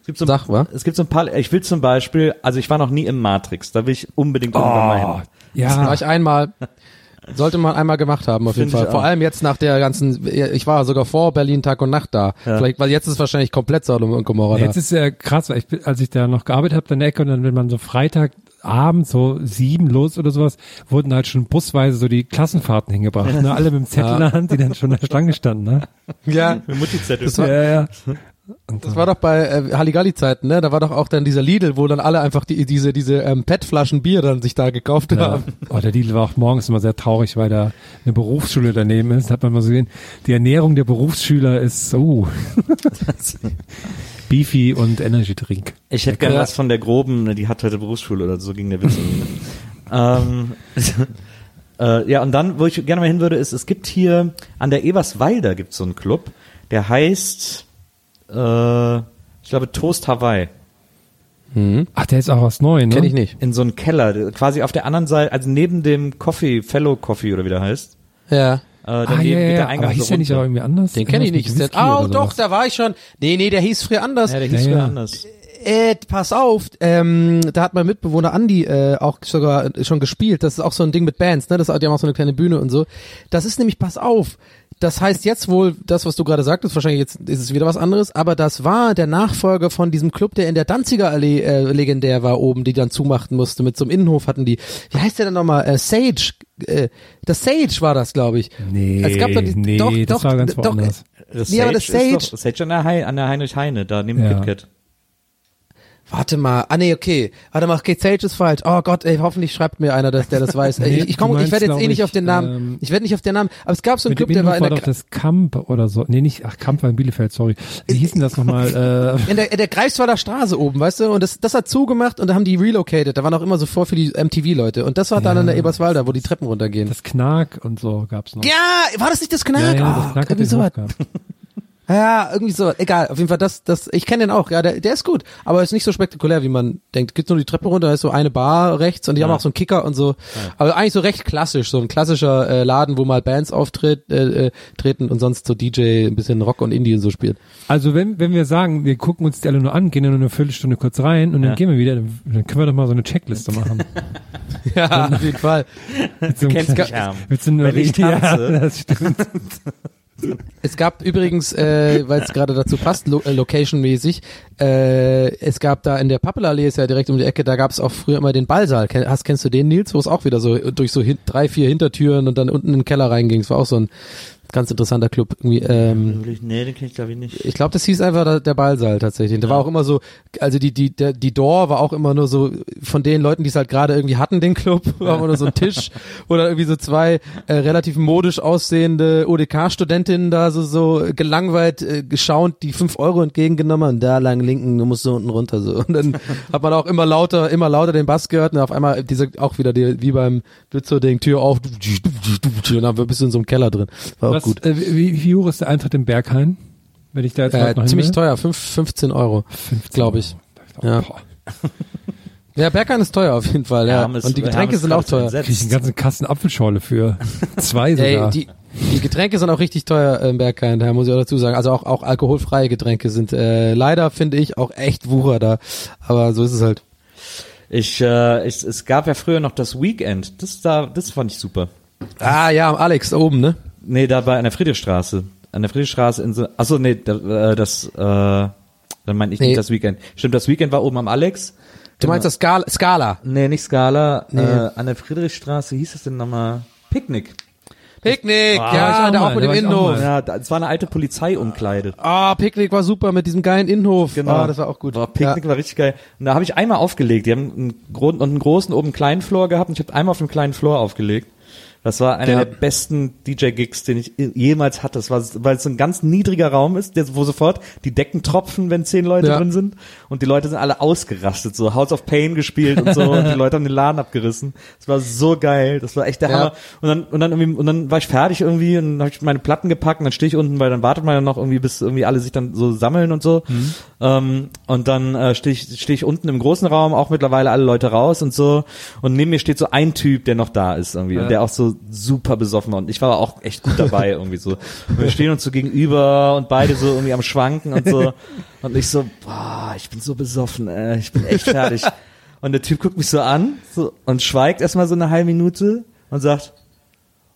Es gibt so, Sag, wa? es gibt so ein paar, ich will zum Beispiel, also ich war noch nie im Matrix, da will ich unbedingt irgendwann mal hin. Das Ja, war ich einmal. Sollte man einmal gemacht haben, auf jeden Finde ich Fall. Vor allem jetzt nach der ganzen, ich war sogar vor Berlin Tag und Nacht da. Ja. Vielleicht, weil jetzt ist wahrscheinlich komplett Sodom und Gomorra da. jetzt ist ja krass, weil ich, als ich da noch gearbeitet habe in der Ecke und dann, wenn man so Freitagabend so sieben los oder sowas, wurden halt schon busweise so die Klassenfahrten hingebracht. Ne? Alle mit dem Zettel in der Hand, die dann schon in der Schlange standen. Ne? Ja, Mutti-Zettel. das war, Ja, ja. Das war doch bei äh, Halligalli-Zeiten, ne? Da war doch auch dann dieser Lidl, wo dann alle einfach die, diese, diese ähm, PET-Flaschen Bier dann sich da gekauft Ja. haben. Oh, der Deal war auch morgens immer sehr traurig, weil da eine Berufsschule daneben ist. Hat man mal so gesehen, die Ernährung der Berufsschüler ist so Beefy und Energy Drink. Ich hätte gerne was von der groben, ne, die hat heute Berufsschule oder so ging der Witz. ähm, äh, ja, und dann, wo ich gerne mal hin würde, ist, es gibt hier an der Eberswalder gibt so einen Club, der heißt, äh, ich glaube, Toast Hawaii. Ach, der ist auch was neu, ne? Kenn ich nicht. In so einen Keller, quasi auf der anderen Seite, also neben dem Coffee, Fellow Coffee oder wie der heißt. Ja. Äh, Ah, ja, ja, aber hieß so der nicht auch irgendwie anders? Den kenne ich nicht. der, oh, doch, da war ich schon. Nee, nee, der hieß früher anders. Ja, der hieß Ja, früher ja. anders. Äh, pass auf, ähm, da hat mein Mitbewohner Andi äh, auch sogar schon gespielt. Das ist auch so ein Ding mit Bands, ne? Das, die haben auch so eine kleine Bühne und so. Das ist nämlich, pass auf, das heißt jetzt wohl, das, was du gerade sagtest, wahrscheinlich jetzt ist es wieder was anderes, aber das war der Nachfolger von diesem Club, der in der Danziger Allee äh, legendär war oben, die dann zumachen musste. Mit so einem Innenhof hatten die, wie heißt der denn nochmal? Äh, Sage. Äh, das Sage war das, glaube ich. Nee, Es gab doch die- nee, doch, das doch, war ganz doch, woanders. Das Nee, aber das ist Sage- doch, Sage an der, Hei- an der Heinrich Heine, da neben Ja. KitKat. Warte mal, ah nee, okay. Warte mal, okay, Sage ist falsch. Oh Gott, ey, hoffentlich schreibt mir einer, dass der das weiß. Nee, ich du komm, ich werde jetzt eh nicht ich, auf den Namen. ähm, ich werde nicht auf den Namen. Aber es gab so einen Club, der war in war der, doch das Kamp oder so. Nee, nicht, ach, Kamp war in Bielefeld, sorry. Wie hieß denn das nochmal? Äh, in der, in der Greifswalder Straße oben, weißt du? Und das, das hat zugemacht und da haben die relocated. Da waren auch immer so vor für die MTV-Leute. Und das war dann Ja. an der Eberswalder, wo die Treppen runtergehen. das Knack und so gab's noch. ja, war das nicht das Knack? ja, ja, das oh, Knack hat irgendwie den so gehabt. Ja, irgendwie so. Egal, auf jeden Fall, das, das, ich kenne den auch. Ja, der, der ist gut. Aber ist nicht so spektakulär, wie man denkt. Geht nur die Treppe runter, da ist so eine Bar rechts und die haben auch so einen Kicker und so. Aber eigentlich so recht klassisch, so ein klassischer äh, Laden, wo mal Bands auftritt, äh, äh, treten und sonst so DJ ein bisschen Rock und Indie und so spielt. Also wenn, wenn wir sagen, wir gucken uns die alle nur an, gehen dann nur eine Viertelstunde kurz rein und dann Ja. gehen wir wieder, dann, dann können wir doch mal so eine Checkliste machen. Ja, auf jeden Fall. Mit so einem kennst. Mit so einer Wenn ich tanze. Ja, das stimmt. Es gab übrigens, äh, weil es gerade dazu passt, lo äh, location-mäßig, äh, es gab da in der Pappelallee, ist ja direkt um die Ecke, da gab es auch früher immer den Ballsaal. Ken, hast, kennst du den, Nils? Wo es auch wieder so durch so drei, vier Hintertüren und dann unten in den Keller reinging. Es war auch so ein ganz interessanter Club. Irgendwie, ähm, Nee, den kenn ich glaube ich nicht. ich glaube, das hieß einfach der, der Ballsaal tatsächlich. Der war auch immer so, also die die der, die Door war auch immer nur so von den Leuten, die es halt gerade irgendwie hatten, den Club, war immer nur so ein Tisch, wo dann irgendwie so zwei äh, relativ modisch aussehende ODK-Studentinnen da so so gelangweilt äh, geschaunt die fünf Euro entgegengenommen und da lang linken, du musst so unten runter so. Und dann hat man auch immer lauter, immer lauter den Bass gehört und auf einmal diese auch wieder die, wie beim Blitzer-Ding, Tür auf und dann bist du in so einem Keller drin. War gut. äh, wie, wie hoch ist der Eintritt im Berghain? Wenn ich da jetzt Äh, noch ziemlich teuer, fünf, 15 Euro. 15 glaub ich. Euro. Ja. Ja, Berghain ist teuer auf jeden Fall, ja. Herm ist- Und die Getränke sind auch teuer. krieg ich einen ganzen Kasten Apfelschorle für zwei sogar. Ey, die, die Getränke sind auch richtig teuer im Berghain, da muss ich auch dazu sagen. Also auch, auch alkoholfreie Getränke sind äh, leider, finde ich, auch echt Wucher da. Aber so ist es halt. Ich, äh, ich, es gab ja früher noch das Weekend. Das da, das fand ich super. Ah ja, Alex da oben, ne? Nee, da bei an der Friedrichstraße. An der Friedrichstraße in so, achso, nee, da, äh, das, äh, Dann meine ich Nee. nicht das Weekend. Stimmt, das Weekend war oben am Alex. Du meinst das Scala? Scala. Nee, nicht Scala. Nee. Äh, an der Friedrichstraße hieß es denn nochmal Picknick. Picknick, Ah, ja, auch da mal, auch mit dem Innenhof. Ja, das war eine alte Polizeiumkleide. Ah, Picknick war super mit diesem geilen Innenhof. Genau. Ah, das war auch gut. Boah, Picknick war richtig geil. Und da habe ich einmal aufgelegt. Die haben einen, Gro und einen großen oben einen kleinen Floor gehabt und ich habe einmal auf dem kleinen Floor aufgelegt. Das war einer Ja. der besten DJ-Gigs, den ich jemals hatte. Das war, weil es so ein ganz niedriger Raum ist, der, wo sofort die Decken tropfen, wenn zehn Leute Ja. drin sind. Und die Leute sind alle ausgerastet, so House of Pain gespielt und so. und die Leute haben den Laden abgerissen. Das war so geil. Das war echt der Ja. Hammer. Und dann, und dann irgendwie, und dann war ich fertig irgendwie und habe ich meine Platten gepackt und dann stehe ich unten, weil dann wartet man ja noch irgendwie, bis irgendwie alle sich dann so sammeln und so. Ähm, und dann äh, stehe ich, stehe ich unten im großen Raum, auch mittlerweile alle Leute raus und so. Und neben mir steht so ein Typ, der noch da ist irgendwie und der auch so super besoffen war. Und ich war auch echt gut dabei irgendwie so. Und wir stehen uns so gegenüber und beide so irgendwie am Schwanken und so. Und ich so, boah, ich bin so besoffen, äh, ich bin echt fertig. Und der Typ guckt mich so an so, und schweigt erstmal so eine halbe Minute und sagt,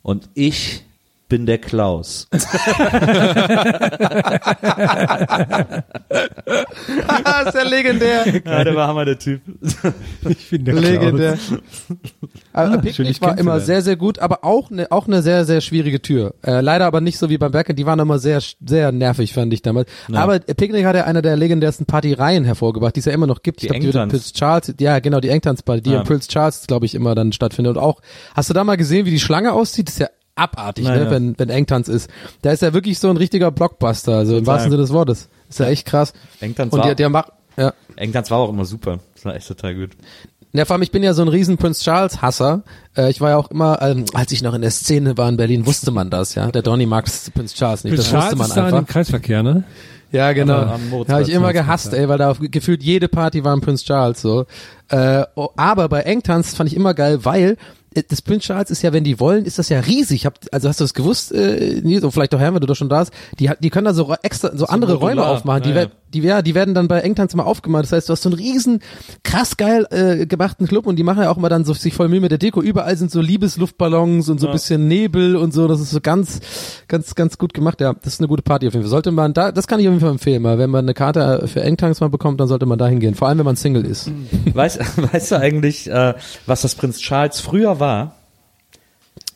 und ich bin der Klaus. ist ja legendär. Ja, der war Hammer, der Typ. Ich finde Legendär. Aber schön, Picknick dich war immer sehr, sehr gut, aber auch eine auch eine sehr, sehr schwierige Tür. Äh, leider aber nicht so wie beim Bergen, die waren immer sehr, sehr nervig, fand ich damals. Aber Picknick hat ja einer der legendärsten Partyreihen hervorgebracht, die es ja immer noch gibt. Die ich glaub, die Engtanz. Prince Charles, ja genau, die Engtanzparty, die Ja. in Prince Charles, glaube ich, immer dann stattfindet. Und auch, hast du da mal gesehen, wie die Schlange aussieht? Das ist ja abartig, Nein, ne, wenn, wenn Engtanz ist. Da ist ja wirklich so ein richtiger Blockbuster, also im wahrsten Sinne des Wortes. Ist ja echt krass. Engtanz Und war- der, der macht, ja. Engtanz war auch immer super. Das war echt total gut. Ja, vor allem, ich bin ja so ein riesen Prince Charles Hasser. Äh, ich war ja auch immer, ähm, als ich noch in der Szene war in Berlin, wusste man das, ja. Der Donny mag Prince Charles nicht, das wusste man ist da in einfach. dem Kreisverkehr, ne? Ja, genau. Habe ich immer gehasst, ey, weil da auf, gefühlt jede Party war ein Prince Charles so. Äh, oh, aber bei Engtanz fand ich immer geil, weil äh, das Prince Charles ist ja, wenn die wollen, ist das ja riesig. Hab, also hast du das gewusst, äh, Nils, und vielleicht auch Herr, wenn du doch schon da bist, die, hat- die können da so extra, so andere modular, Räume aufmachen. Die, ja, werd- die, ja, die werden dann bei Engtanz immer aufgemacht. Das heißt, du hast so einen riesen, krass geil äh, gemachten Club und die machen ja auch immer dann so sich voll Mühe mit der Deko. Überall sind so Liebesluftballons und so ein bisschen Nebel und so. Das ist so ganz, ganz, ganz gut gemacht. Ja, das ist eine gute Party auf jeden Fall. Sollte man da, das kann ich auf jeden Fall empfehlen. Mal, wenn man eine Karte für Engtanz mal bekommt, dann sollte man da hingehen. Vor allem, wenn man Single ist. Weißt, weißt du eigentlich, äh, was das Prinz Charles früher war?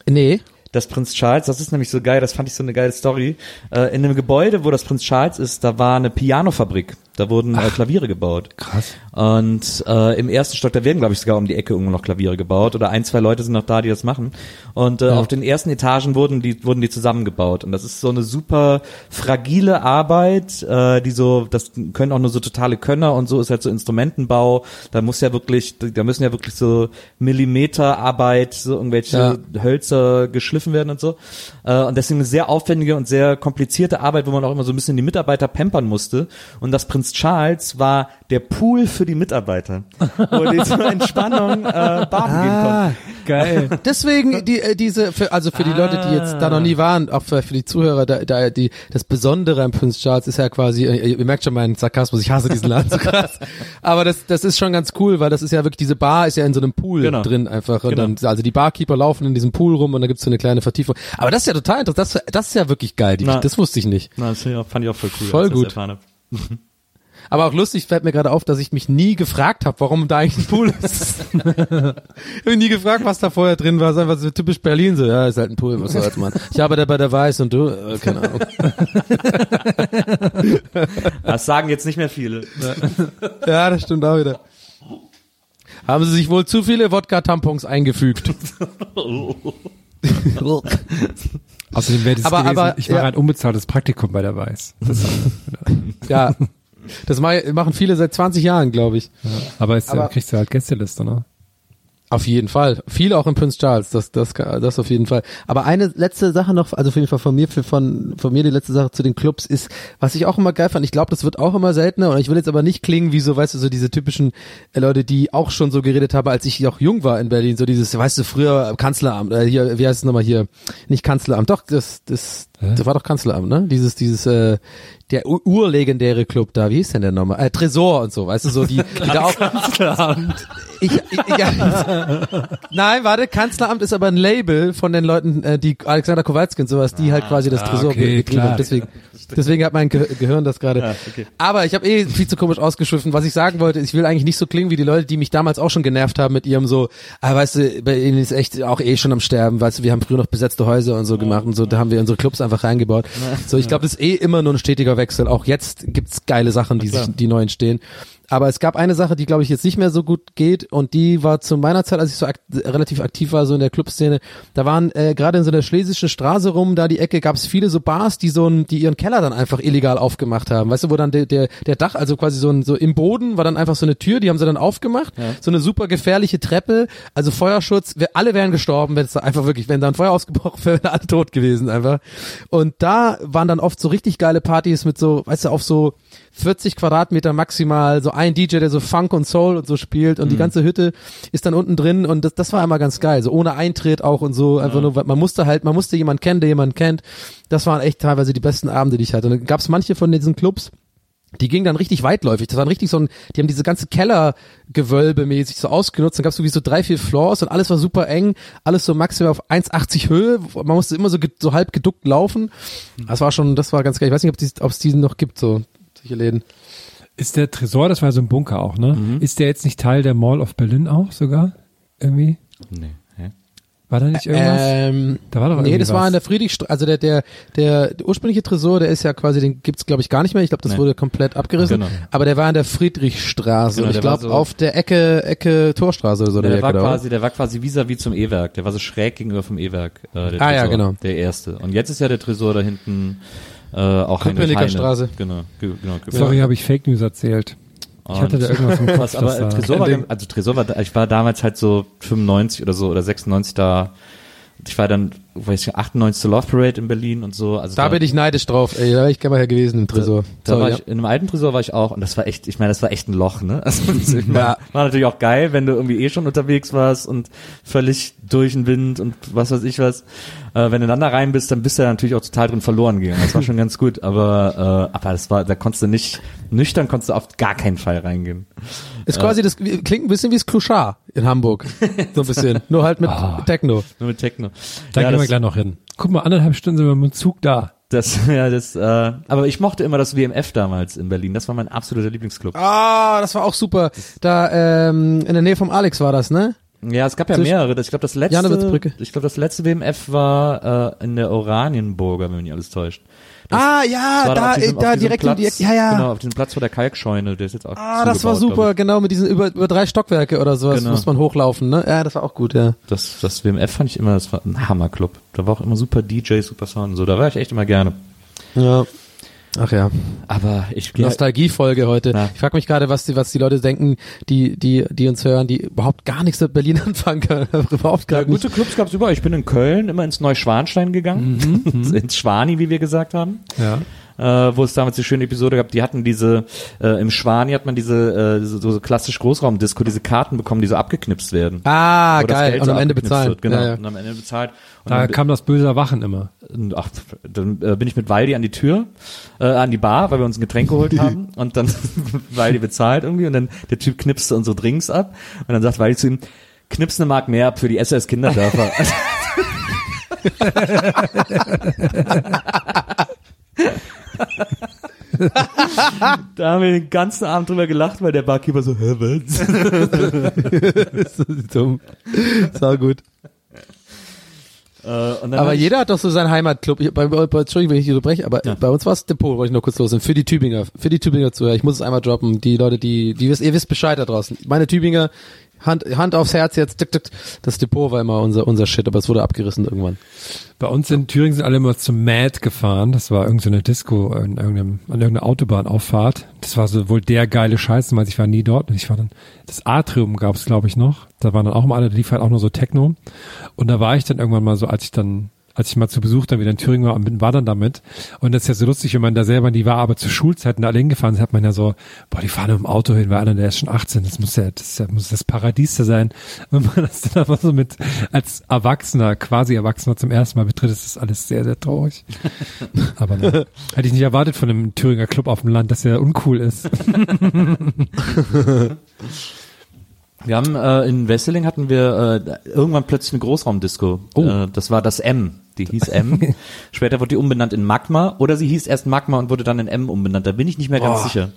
Nee. Das Prinz Charles, das ist nämlich so geil, das fand ich so eine geile Story. Äh, in dem Gebäude, wo das Prinz Charles ist, da war eine Pianofabrik. Da wurden äh, Klaviere gebaut. Krass. Und äh, im ersten Stock, da werden, glaube ich, sogar um die Ecke irgendwo noch Klaviere gebaut. Oder ein, zwei Leute sind noch da, die das machen. Und äh, auf den ersten Etagen wurden die, wurden die zusammengebaut. Und das ist so eine super fragile Arbeit, äh, die so, das können auch nur so totale Könner und so ist halt so Instrumentenbau. Da muss ja wirklich, da müssen ja wirklich so Millimeterarbeit, so irgendwelche Ja. Hölzer geschliffen werden und so. Äh, und deswegen eine sehr aufwendige und sehr komplizierte Arbeit, wo man auch immer so ein bisschen die Mitarbeiter pampern musste. Und das Prinz Charles war der Pool für die Mitarbeiter, wo die zur Entspannung äh, baden gehen konnten. Geil. Deswegen die äh, diese für, also für die Leute, die jetzt da noch nie waren, auch für, für die Zuhörer, da, da die das Besondere am Prince Charles ist ja quasi, äh, ihr merkt schon meinen Sarkasmus, ich hasse diesen Laden so krass. Aber das das ist schon ganz cool, weil das ist ja wirklich diese Bar ist ja in so einem Pool Genau. drin einfach und Genau. dann also die Barkeeper laufen in diesem Pool rum und da gibt's so eine kleine Vertiefung. Aber das ist ja total interessant, das, das ist ja wirklich geil, die, Na. das wusste ich nicht. Na, das fand ich auch- voll cool. Voll gut. Aber auch lustig fällt mir gerade auf, dass ich mich nie gefragt habe, warum da eigentlich ein Pool ist. ich habe mich nie gefragt, was da vorher drin war. Es ist einfach so typisch Berlin so. Ja, ist halt ein Pool, was soll's, Mann. Ich arbeite bei der Weiß und du, äh, keine Ahnung. Das sagen jetzt nicht mehr viele. Ja, das stimmt auch wieder. Haben sie sich wohl zu viele Wodka-Tampons eingefügt. Außerdem wäre das Aber- gewesen, aber, ich mache ja. ein unbezahltes Praktikum bei der Weiß. Das, ja. Das ma- machen viele seit 20 Jahren, glaube ich. aber jetzt Aber- äh, kriegst du halt Gästeliste, ne? Auf jeden Fall. Viel auch in Prince Charles, das, das, das auf jeden Fall. Aber eine letzte Sache noch, also auf jeden Fall von mir, für, von, von mir die letzte Sache zu den Clubs ist, was ich auch immer geil fand, ich glaube, das wird auch immer seltener und ich will jetzt aber nicht klingen wie so, weißt du, so diese typischen äh, Leute, die auch schon so geredet haben, als ich noch jung war in Berlin, so dieses, weißt du, früher Kanzleramt, äh, hier, wie heißt es nochmal hier, nicht Kanzleramt, doch, das, das, das war doch Kanzleramt, ne? Dieses, dieses, äh, der ur- urlegendäre Club da, wie hieß denn der nochmal? Äh, Tresor und so, weißt du, so die, die da auch, ich, ich, ja, nein, warte, Kanzleramt ist aber ein Label von den Leuten, äh, die Alexander Kowalski und sowas, die halt quasi das Tresor okay, betrieben klar. haben. Deswegen, Deswegen hat mein Ge Gehirn das gerade. Ja, okay. Aber ich habe eh viel zu komisch ausgeschwiffen. Was ich sagen wollte, ich will eigentlich nicht so klingen wie die Leute, die mich damals auch schon genervt haben mit ihrem so, ah, weißt du, bei ihnen ist echt auch eh schon am Sterben, weißt du, wir haben früher noch besetzte Häuser und so gemacht und so, da haben wir unsere Clubs einfach reingebaut. So, ich glaube, das ist eh immer nur ein stetiger Wechsel. Auch jetzt gibt's geile Sachen, die sich, die neu entstehen. Aber es gab eine Sache, die glaube ich jetzt nicht mehr so gut geht und die war zu meiner Zeit, als ich so akt relativ aktiv war, so in der Clubszene, da waren äh, gerade in so einer schlesischen Straße rum, da die Ecke, gab es viele so Bars, die so ein, die ihren Keller dann einfach illegal aufgemacht haben. Weißt du, wo dann der, der, der Dach, also quasi so, ein, so im Boden war dann einfach so eine Tür, die haben sie dann aufgemacht, so eine super gefährliche Treppe, also Feuerschutz, wir, alle wären gestorben, wenn es da einfach wirklich, wenn da ein Feuer ausgebrochen wäre, wären alle tot gewesen einfach. Und da waren dann oft so richtig geile Partys mit so, weißt du, auf so 40 Quadratmeter maximal, so ein DJ, der so Funk und Soul und so spielt und die ganze Hütte ist dann unten drin und das, das war immer ganz geil, so ohne Eintritt auch und so, einfach nur, weil man musste halt, man musste jemanden kennen, der jemanden kennt. Das waren echt teilweise die besten Abende, die ich hatte. Und dann gab es manche von diesen Clubs, die gingen dann richtig weitläufig. Das waren richtig so ein, die haben diese ganze Kellergewölbe mäßig so ausgenutzt. Dann gab es so wie so drei, vier Floors und alles war super eng, alles so maximal auf 1,80 Höhe. Man musste immer so, so halb geduckt laufen. Das war schon, das war ganz geil. Ich weiß nicht, ob es ob es diesen noch gibt, so solche Läden. Ist der Tresor, das war so ein Bunker auch, ne? Mhm. Ist der jetzt nicht Teil der Mall of Berlin auch sogar? Irgendwie? Nee. Hä? War da nicht irgendwas? Ähm, da war doch nee, das war was. in der Friedrichstraße, also der, der, der, der ursprüngliche Tresor, der ist ja quasi, den gibt's glaube ich gar nicht mehr. Ich glaube, das Nee. wurde komplett abgerissen. Genau. Aber der war in der Friedrichstraße. Genau, und ich war glaube so- auf der Ecke, Ecke Torstraße oder so. Der, der war quasi, der war quasi vis-à-vis zum E-Werk. Der war so schräg gegenüber vom E-Werk. Äh, der Ah, ja, Tresor, genau. Der erste. Und jetzt ist ja der Tresor da hinten äh, auch Köpenicker Heine. Straße. Genau, ge- genau. Sorry, habe ich Fake News erzählt. Ich hatte da irgendwas im Kopf. Was, aber das war- Tresor war, also Tresor war, da- ich war damals halt so 95 oder so oder 96 da. Ich war dann, weiß ich, 98 zur Love Parade in Berlin und so. Also Da bin ich neidisch drauf. Ey, da wäre ich gerne mal gewesen im Tresor. Da Sorry, war ja. ich, in einem alten Tresor war ich auch und das war echt, ich meine, das war echt ein Loch, ne? Also, Ja. war natürlich auch geil, wenn du irgendwie eh schon unterwegs warst und völlig durch den Wind und was weiß ich was. Äh, wenn du dann da rein bist, dann bist du ja natürlich auch total drin verloren gegangen. Das war schon ganz gut, aber äh, aber das war, da konntest du nicht nüchtern, konntest du auf gar keinen Fall reingehen. Ist quasi das klingt ein bisschen wie das Kluschar in Hamburg. So ein bisschen. Nur halt mit Ah. Techno. Nur mit Techno. Da ja, gehen wir gleich noch hin. Guck mal, anderthalb Stunden sind wir mit dem Zug da. das, ja, das, äh, aber ich mochte immer das WMF damals in Berlin. Das war mein absoluter Lieblingsclub. Ah, das war auch super. Da ähm, in der Nähe vom Alex war das, ne? Ja, es gab ja mehrere. Das- Ich glaube, das letzte, ich glaube, das letzte WMF war äh, in der Oranienburger, wenn mich nicht alles täuscht. Das- ah, ja, da, auf diesem- da direkt Platz, Ecke. Ja, ja. Genau, auf diesem Platz vor der Kalkscheune, der ist jetzt auch Ah, das war super, genau, mit diesen über, über drei Stockwerke oder sowas Genau. muss man hochlaufen, ne? Ja, das war auch gut, ja. Das, das WMF fand ich immer, das war ein Hammerclub. Da war auch immer super DJ, super Sound und so. Da war ich echt immer gerne. Ja. Ach ja. Aber ich Nostalgiefolge heute. Ja. Ich frage mich gerade, was die, was die Leute denken, die, die, die uns hören, die überhaupt gar nichts mit Berlin anfangen können. überhaupt gar Ja, nicht. gute Clubs gab's überall. Ich bin in Köln immer ins Neuschwanstein gegangen, ins Schwani, wie wir gesagt haben. Ja. Äh, wo es damals die schöne Episode gab, die hatten diese, äh, im Schwani hat man diese, äh, so, so klassisch Großraumdisco, diese Karten bekommen, die so abgeknipst werden. Ah, Wo geil. Und so am Ende bezahlen. Wird, genau. Ja, ja. Und am Ende bezahlt. Und Da dann, kam das böse Erwachen immer. ach, dann äh, bin ich mit Waldi an die Tür, äh, an die Bar, weil wir uns ein Getränk geholt haben und dann Waldi bezahlt irgendwie und dann der Typ knipste unsere Drinks ab und dann sagt Waldi zu ihm, knips eine Mark mehr ab für die SS Kinderdörfer. da haben wir den ganzen Abend drüber gelacht, weil der Barkeeper so, hä, was? das ist dumm. Sau gut. Äh, Aber jeder hat doch so seinen Heimatclub. Ich, bei, bei, Entschuldigung, wenn ich dich unterbreche, aber Ja. bei uns war es Depot, wollte ich noch kurz los sind. Für die Tübinger, für die Tübinger Zuhörer. Ich muss es einmal droppen. Die Leute, die, die wisst, ihr wisst Bescheid da draußen. Meine Tübinger, Hand, Hand aufs Herz jetzt, tick, tick. Das Depot war immer unser, unser Shit, aber es wurde abgerissen irgendwann. Bei uns in Thüringen sind alle immer zum Mad gefahren. Das war irgendeine Disco in irgendeinem, an irgendeiner Autobahnauffahrt. Das war so wohl der geile Scheiß, ich war nie dort. Ich war dann, das Atrium gab es, glaube ich, noch. Da waren dann auch immer alle, da lief halt auch nur so Techno. Und da war ich dann irgendwann mal so, als ich dann als ich mal zu Besuch dann wieder in Thüringen war und bin, war dann damit. Und das ist ja so lustig, wenn man da selber, die war aber zu Schulzeiten da alle hingefahren ist, hat man ja so, boah, die fahren mit dem Auto hin, weil einer, der ist schon 18, das muss ja, das ja, muss das Paradies da sein. Wenn man das dann aber so mit, als Erwachsener, quasi Erwachsener zum ersten Mal betritt, ist das alles sehr, sehr traurig. aber ne, hätte ich nicht erwartet von einem Thüringer Club auf dem Land, dass er uncool ist. Wir haben äh, in Wesseling hatten wir äh, irgendwann plötzlich eine Großraumdisco. Oh. Äh, das war das M. Die hieß M. Später wurde die umbenannt in Magma oder sie hieß erst Magma und wurde dann in M umbenannt. Da bin ich nicht mehr ganz Boah. sicher.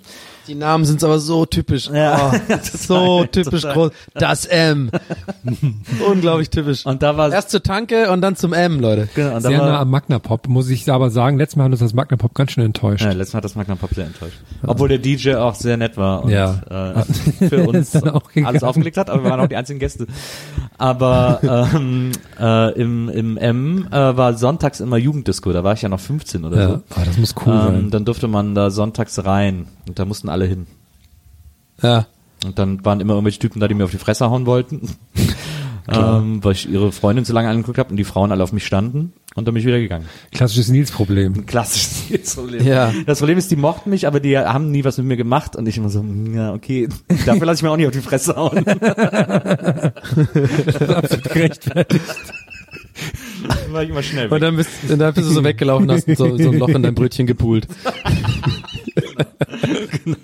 Die Namen sind aber so typisch. Ja. Oh, so typisch total. groß. Das M. Unglaublich typisch. Und da war Erst zur Tanke und dann zum M, Leute. genau, und Sehr nah am Magna Pop, muss ich aber sagen. Letztes Mal hat uns das Magna Pop ganz schön enttäuscht. ja, letztes Mal hat das Magna Pop sehr enttäuscht. Obwohl der DJ auch sehr nett war und Ja. äh, für uns alles aufgelegt hat, aber wir waren auch die einzigen Gäste. Aber ähm, äh, im, im M äh, war sonntags immer Jugenddisco, da war ich ja noch 15 oder Ja, so. aber das muss cool Ähm, sein. dann durfte man da sonntags rein und da mussten alle hin. Ja. Und dann waren immer irgendwelche Typen da, die mir auf die Fresse hauen wollten. ähm, weil ich ihre Freundin zu lange angeguckt habe und die Frauen alle auf mich standen und dann bin ich wieder gegangen. Klassisches Nils-Problem. Klassisches Problem. Ja. Das Problem ist, die mochten mich, aber die haben nie was mit mir gemacht und ich immer so, ja, okay, dafür lasse ich mir auch nicht auf die Fresse hauen. Absolut gerechtfertigt. war ich immer schnell Und weg. dann bist, und dann bist du so weggelaufen, hast so, so ein Loch in dein Brötchen gepult.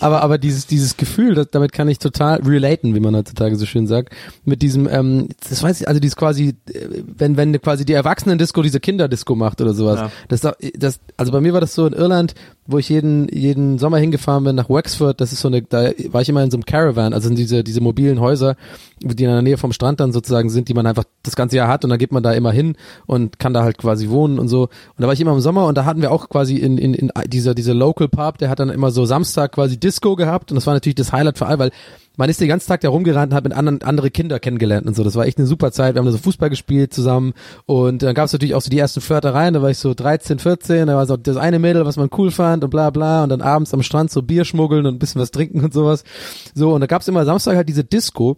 aber aber dieses dieses Gefühl, das, damit kann ich total relaten, wie man heutzutage so schön sagt, mit diesem ähm, das weiß ich, also dieses quasi äh, wenn wenn quasi die Erwachsenen-Disco diese Kinderdisco macht oder sowas. Ja. Das das also bei mir war das so in Irland, wo ich jeden jeden Sommer hingefahren bin nach Wexford, das ist so eine da war ich immer in so einem Caravan, also in diese diese mobilen Häuser, die in der Nähe vom Strand dann sozusagen sind, die man einfach das ganze Jahr hat und dann geht man da immer hin und kann da halt quasi wohnen und so. Und da war ich immer im Sommer und da hatten wir auch quasi in, in, in dieser, dieser Local Pub, der hat dann immer so Samstag quasi Disco gehabt und das war natürlich das Highlight für alle, weil man ist den ganzen Tag da rumgerannt und hat mit anderen andere Kinder kennengelernt und so. Das war echt eine super Zeit. Wir haben da so Fußball gespielt zusammen und dann gab es natürlich auch so die ersten Flirtereien. Da war ich so 13, 14, da war so das eine Mädel, was man cool fand und bla bla und dann abends am Strand so Bier schmuggeln und ein bisschen was trinken und sowas. So und da gab es immer Samstag halt diese Disco.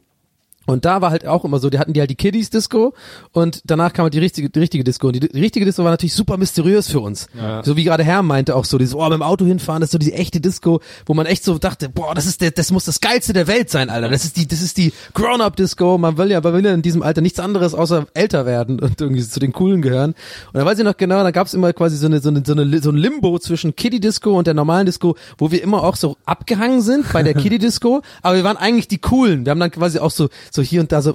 Und da war halt auch immer so, die hatten die halt die Kiddies Disco und danach kam halt die richtige, die richtige Disco. Und die, die richtige Disco war natürlich super mysteriös für uns. So wie gerade Herr meinte auch so, dieses, oh, mit dem Auto hinfahren, das ist so diese echte Disco, wo man echt so dachte, boah, das ist der, das muss das geilste der Welt sein, Alter. Das ist die, das ist die Grown-up Disco. Man will ja, man will ja in diesem Alter nichts anderes außer älter werden und irgendwie zu den coolen gehören. Und da weiß ich noch genau, da gab's immer quasi so eine, so eine, so eine, so ein Limbo zwischen Kiddie Disco und der normalen Disco, wo wir immer auch so abgehangen sind bei der Kiddie Disco, aber wir waren eigentlich die coolen. Wir haben dann quasi auch so, so hier und da so,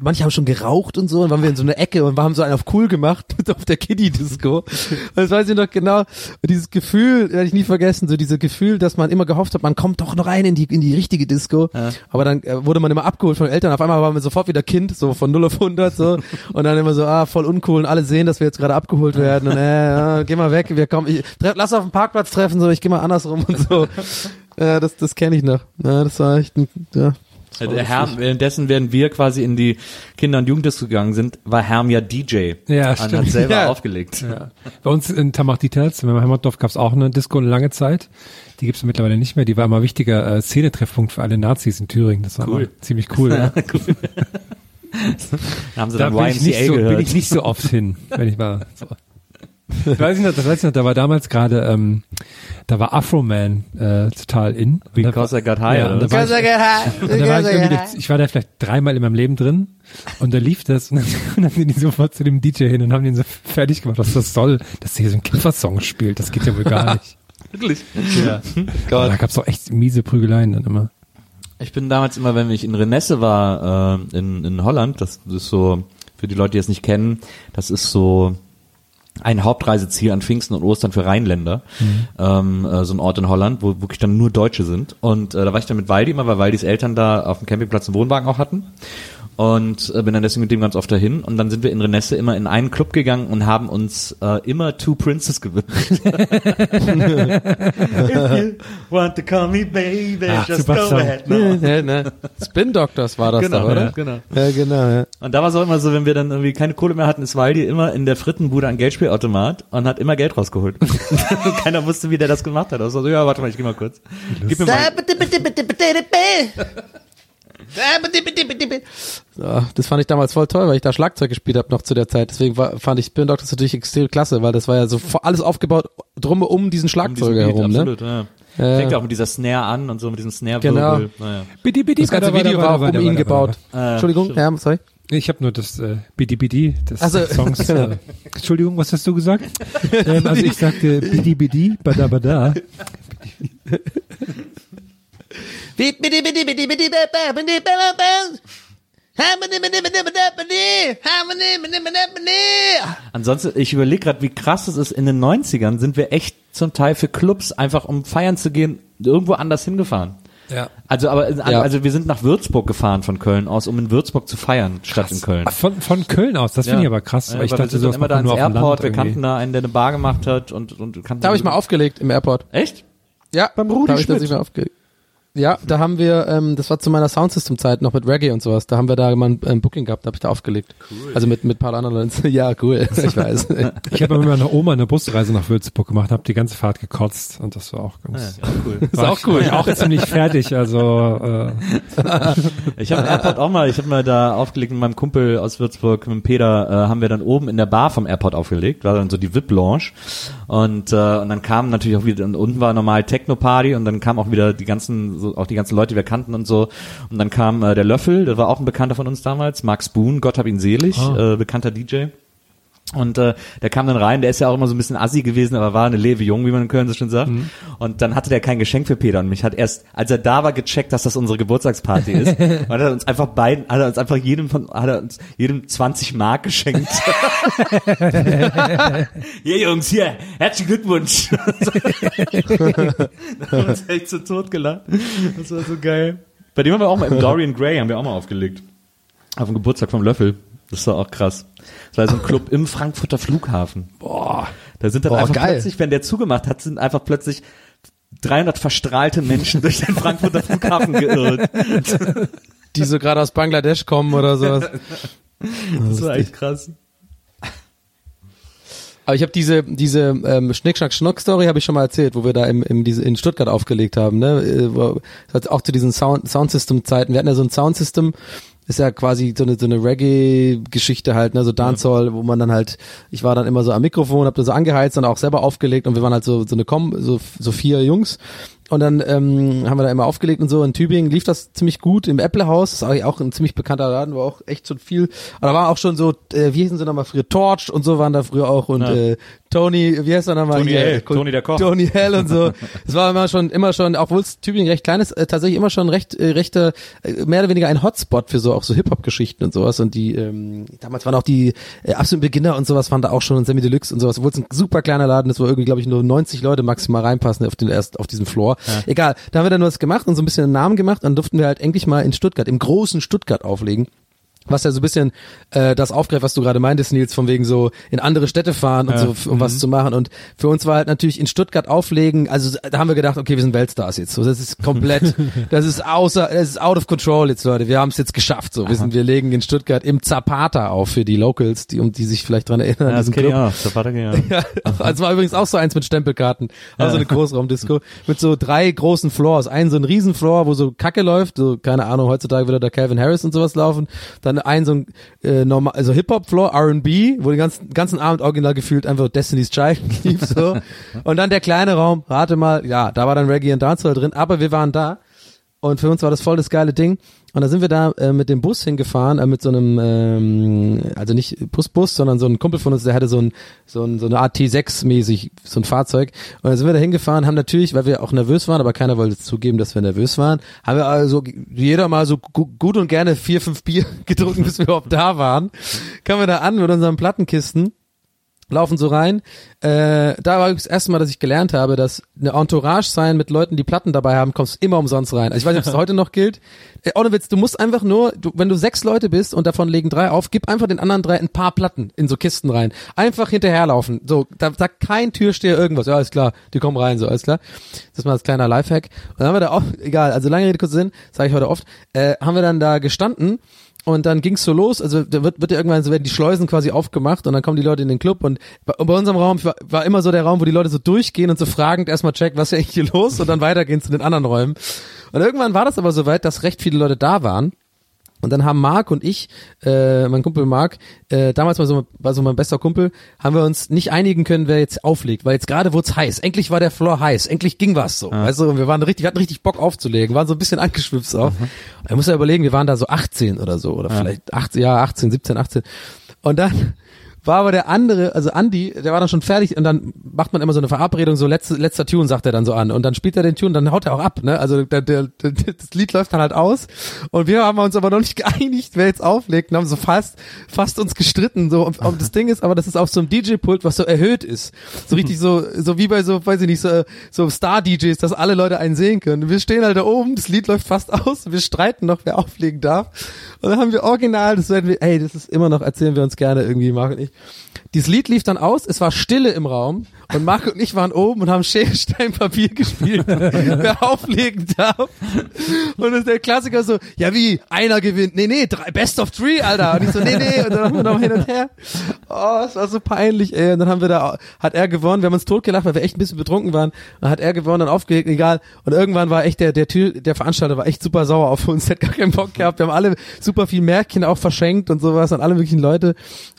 manche haben schon geraucht und so, und waren wir in so einer Ecke und haben so einen auf cool gemacht auf der Kiddie Disco. Und das weiß ich noch genau. Und dieses Gefühl, werde ich nie vergessen, so dieses Gefühl, dass man immer gehofft hat, man kommt doch noch rein in die, in die richtige Disco. Aber dann äh, wurde man immer abgeholt von den Eltern. Auf einmal waren wir sofort wieder Kind, so von 0 auf 100, so. Und dann immer so, ah, voll uncool. Und alle sehen, dass wir jetzt gerade abgeholt werden. Und äh, ja, geh mal weg, wir kommen, ich, treff, lass auf dem Parkplatz treffen, so, ich geh mal andersrum und so. Ja, das, das kenne ich noch. Ja, das war echt ein, ja. Der Herm, währenddessen, während wir quasi in die Kinder- und Jugenddisco gegangen sind, war Herm ja DJ. Ja, und stimmt. hat selber Ja. aufgelegt. Ja. Bei uns in Tamach-Dieters, in meinem Heimatdorf, gab es auch eine Disco eine lange Zeit. Die gibt's mittlerweile nicht mehr. Die war immer wichtiger äh, Szenetreffpunkt für alle Nazis in Thüringen. Das war Cool. ziemlich cool. Ja. Da haben sie Da dann bin YMCA ich, nicht so, gehört. bin ich nicht so oft hin, wenn ich mal so. Ich weiß nicht noch, das weiß ich noch, da war damals gerade, ähm, da war Afro-Man äh, total in. Because I got high, Ja, da war ich, und da war ich, irgendwie, ich war da vielleicht dreimal in meinem Leben drin und da lief das und dann, und dann sind die sofort zu dem DJ hin und haben den so fertig gemacht, was das soll, dass der hier so einen Kiffer-Song spielt. Das geht ja wohl gar nicht. Wirklich? Ja. Aber da gab's auch echt miese Prügeleien dann immer. Ich bin damals immer, wenn ich in Renesse war, äh, in, in Holland, das ist so, für die Leute, die es nicht kennen, das ist so ein Hauptreiseziel an Pfingsten und Ostern für Rheinländer. Ähm, äh, so ein Ort in Holland, wo wirklich dann nur Deutsche sind. Und äh, da war ich dann mit Waldi immer, weil Waldis Eltern da auf dem Campingplatz einen Wohnwagen auch hatten. Und äh, bin dann deswegen mit dem ganz oft dahin. Und dann sind wir in Renesse immer in einen Club gegangen und haben uns äh, immer Two Princes gewünscht. If you want to call me baby, Ach, just go ahead. No. Ja, ne? Spin Doctors war das Genau, da, oder? ja, genau. Ja, genau, ja. Und da war es auch immer so, wenn wir dann irgendwie keine Kohle mehr hatten, ist Waldi immer in der Frittenbude ein Geldspielautomat und hat immer Geld rausgeholt. Keiner wusste, wie der das gemacht hat. Also so, ja, warte mal, ich geh mal kurz. Gib mir mal. Ja, das fand ich damals voll toll, weil ich da Schlagzeug gespielt habe noch zu der Zeit. Deswegen war, fand ich Spin Doctors natürlich extrem klasse, weil das war ja so alles aufgebaut drum um diesen Um diesen Schlagzeuger Beat, herum, ne? absolut, ja. Ja. Fängt ja auch mit dieser Snare an und so mit diesem snare Genau. Naja. Bidi, bidi, Das ganze Video war um ihn gebaut. Entschuldigung, ja, sorry. Ich habe nur das äh, Bidi Bidi des Ach so, Songs. Äh, Entschuldigung, was hast du gesagt? ähm, also ich sagte Bidi Bidi, Bada Bada. Ansonsten, ich überlege gerade, wie krass es ist, in den 90ern sind wir echt zum Teil für Clubs einfach um feiern zu gehen, irgendwo anders hingefahren. Ja. Also, aber, Ja. also wir sind nach Würzburg gefahren von Köln aus, um in Würzburg zu feiern, statt in Köln. Von, von Köln aus, das finde ich aber krass. Ja, weil ich weil wir dachte, sind immer da ins Airport, wir kannten da einen, der eine Bar gemacht hat und, und kannten Da habe ich mal aufgelegt im Airport. Echt? Ja, Beim Rudi da hab ich tatsächlich mal aufgelegt. Ja, da haben wir, ähm, das war zu meiner Soundsystem-Zeit noch mit Reggae und sowas. Da haben wir da mal ein, ein Booking gehabt, da habe ich da aufgelegt. Cool. Also mit mit ein paar anderen Leuten. Ja, cool. Ich weiß. Ich habe mit meiner Oma eine Busreise nach Würzburg gemacht, habe die ganze Fahrt gekotzt und das war auch ganz. Ja, cool. ist auch cool. War ich auch ziemlich fertig, also äh, Ich habe Airport auch mal, ich habe mal da aufgelegt mit meinem Kumpel aus Würzburg, mit dem Peter, äh, haben wir dann oben in der Bar vom Airport aufgelegt, war dann so die VIP-Lounge und, äh, und dann kam natürlich auch wieder, und unten war normal Techno-Party und dann kamen auch wieder die ganzen, so, auch die ganzen Leute, die wir kannten und so und dann kam äh, der Löffel, der war auch ein Bekannter von uns damals, Max Boone, Gott hab ihn selig, äh, bekannter DJ. Und äh, der kam dann rein, der ist ja auch immer so ein bisschen assi gewesen, aber war eine Lewe jung, wie man in Köln so schön sagt. Und dann hatte der kein Geschenk für Peter und mich hat erst, als er da war, gecheckt, dass das unsere Geburtstagsparty ist. und hat er uns einfach beiden, hat er uns einfach jedem von, hat er uns jedem 20 Mark geschenkt. ja Jungs, hier, herzlichen Glückwunsch. da haben wir uns echt so tot gelacht. Das war so geil. Bei dem haben wir auch mal im Dorian Gray haben wir auch mal aufgelegt. Auf dem Geburtstag vom Löffel. Das war auch krass. Das war so ein Club im Frankfurter Flughafen. Boah. Da sind dann Boah, einfach geil. plötzlich, wenn der zugemacht hat, sind einfach plötzlich 300 verstrahlte Menschen durch den Frankfurter Flughafen geirrt. Die so gerade aus Bangladesch kommen oder sowas. Das war echt krass. Aber ich habe diese diese ähm, Schnick Schnack Schnuck Story habe ich schon mal erzählt, wo wir da im, im diese in Stuttgart aufgelegt haben, ne? Äh, wo- das hat auch zu diesen Sound Soundsystem Zeiten. Wir hatten ja so ein Soundsystem ist ja quasi so eine so eine Reggae Geschichte halt, ne, so Dancehall, wo man dann halt ich war dann immer so am Mikrofon, hab dann so angeheizt und auch selber aufgelegt und wir waren halt so so eine Com so so vier Jungs und dann ähm, haben wir da immer aufgelegt und so. In Tübingen lief das ziemlich gut im Apple-Haus. Das ist auch ein ziemlich bekannter Laden, war auch echt so viel. Aber da war auch schon so, äh, wie hießen sie nochmal früher? Torch und so waren da früher auch. Und Ja. äh, Tony, wie heißt er nochmal? Tony? Hell, Tony der Koch. Tony Hell und so. Es war immer schon, immer schon, obwohl es Tübingen recht klein ist, äh, tatsächlich immer schon recht, äh, rechter, äh, mehr oder weniger ein Hotspot für so auch so Hip-Hop-Geschichten und sowas. Und die, ähm, damals waren auch die äh, absoluten Beginner und sowas waren da auch schon und Semi Deluxe und sowas. Obwohl es ein super kleiner Laden ist, wo irgendwie, glaube ich, nur 90 Leute maximal reinpassen auf den erst auf diesem Floor. Egal. Da haben wir dann nur was gemacht und so ein bisschen einen Namen gemacht. Dann durften wir halt endlich mal in Stuttgart, im großen Stuttgart auflegen. Was ja so ein bisschen äh, das aufgreift, was du gerade meintest, Nils, von wegen so in andere Städte fahren und so, f- um was zu machen. Und für uns war halt natürlich in Stuttgart auflegen, also da haben wir gedacht, okay, wir sind Weltstars jetzt. So, das ist komplett, das ist außer, das ist out of control jetzt, Leute. Wir haben es jetzt geschafft. So, wir sind, wir legen in Stuttgart im Zapata auf für die Locals, die um die sich vielleicht dran erinnern. Ja, das kenne ich auch. Der ja. Ja, also war übrigens auch so eins mit Stempelkarten. Also eine Großraumdisco mit so drei großen Floors. Einen so ein Riesenfloor, wo so Kacke läuft, so keine Ahnung, heutzutage würde da Calvin Harris und sowas laufen. Dann ein so ein äh, normal, also Hip-Hop-Floor, R&B, wo den ganzen, ganzen Abend original gefühlt einfach Destiny's Child lief so. Und dann der kleine Raum, rate mal, ja, da war dann Reggae und Dancehall drin, aber wir waren da. Und für uns war das voll das geile Ding. Und da sind wir da äh, mit dem Bus hingefahren, äh, mit so einem, ähm, also nicht Busbus, sondern so ein Kumpel von uns, der hatte so ein, so ein, so eine Art T6-mäßig, so ein Fahrzeug. Und dann sind wir da hingefahren, haben natürlich, weil wir auch nervös waren, aber keiner wollte zugeben, dass wir nervös waren, haben wir also jeder mal so gu gut und gerne vier, fünf Bier getrunken, bis wir überhaupt da waren. Kamen wir da an mit unseren Plattenkisten laufen so rein. Äh, da war das erste Mal, dass ich gelernt habe, dass eine Entourage sein mit Leuten, die Platten dabei haben, kommst immer umsonst rein. Also ich weiß nicht, ob es heute noch gilt. Äh, ohne Witz, du musst einfach nur, du, wenn du sechs Leute bist und davon legen drei auf, gib einfach den anderen drei ein paar Platten in so Kisten rein. Einfach hinterherlaufen. So, da sagt kein Türsteher irgendwas. Ja, alles klar, die kommen rein, so, alles klar. Das ist mal als kleiner Lifehack. Und dann haben wir da auch, egal, also lange Rede, kurzer Sinn, sage ich heute oft, äh, haben wir dann da gestanden und dann ging's so los, also da wird, wird ja irgendwann so werden die Schleusen quasi aufgemacht und dann kommen die Leute in den Club und bei, bei unserem Raum war, war immer so der Raum, wo die Leute so durchgehen und so fragend erstmal checken, was ist eigentlich hier los und dann weitergehen zu den anderen Räumen. Und irgendwann war das aber so weit, dass recht viele Leute da waren. Und dann haben Marc und ich, äh, mein Kumpel Marc, äh, damals war so, war so mein bester Kumpel, haben wir uns nicht einigen können, wer jetzt auflegt, weil jetzt gerade wurde es heiß. Endlich war der Floor heiß, endlich ging was so. Weißt du, und wir waren richtig, wir hatten richtig Bock aufzulegen, waren so ein bisschen angeschwipst auch. Er muss ja überlegen, wir waren da so 18 oder so, oder vielleicht 18, ja, 18, 17, 18. Und dann, war aber der andere, also Andy, der war dann schon fertig und dann macht man immer so eine Verabredung, so letzte, letzter Tune sagt er dann so an. Und dann spielt er den Tune, dann haut er auch ab, ne? Also der, der, der, das Lied läuft dann halt aus. Und wir haben uns aber noch nicht geeinigt, wer jetzt auflegt. Und haben so fast, fast uns gestritten, so und, und das Ding ist. Aber, das ist auf so einem DJ-Pult, was so erhöht ist, so richtig so, so wie bei so, weiß ich nicht, so, so Star-DJs, dass alle Leute einen sehen können. Wir stehen halt da oben, das Lied läuft fast aus, wir streiten noch, wer auflegen darf. Und dann haben wir original, das werden wir, ey, das ist immer noch, erzählen wir uns gerne irgendwie, Marc ich. Dieses Lied lief dann aus, es war Stille im Raum und Marc und ich waren oben und haben Schere, Stein, Papier gespielt, wer auflegen darf. Und der Klassiker so, ja wie, einer gewinnt, nee, nee, drei, best of three, Alter. Und ich so, nee, nee, und dann haben wir noch hin und her. Oh, es war so peinlich, ey. Und dann haben wir da, hat er gewonnen, wir haben uns totgelacht, weil wir echt ein bisschen betrunken waren. Dann hat er gewonnen, dann aufgelegt, egal. Und irgendwann war echt der, der Tür, der Veranstalter war echt super sauer auf uns, der hat gar keinen Bock gehabt. Wir haben alle super viel Märkchen auch verschenkt und sowas an alle möglichen Leute.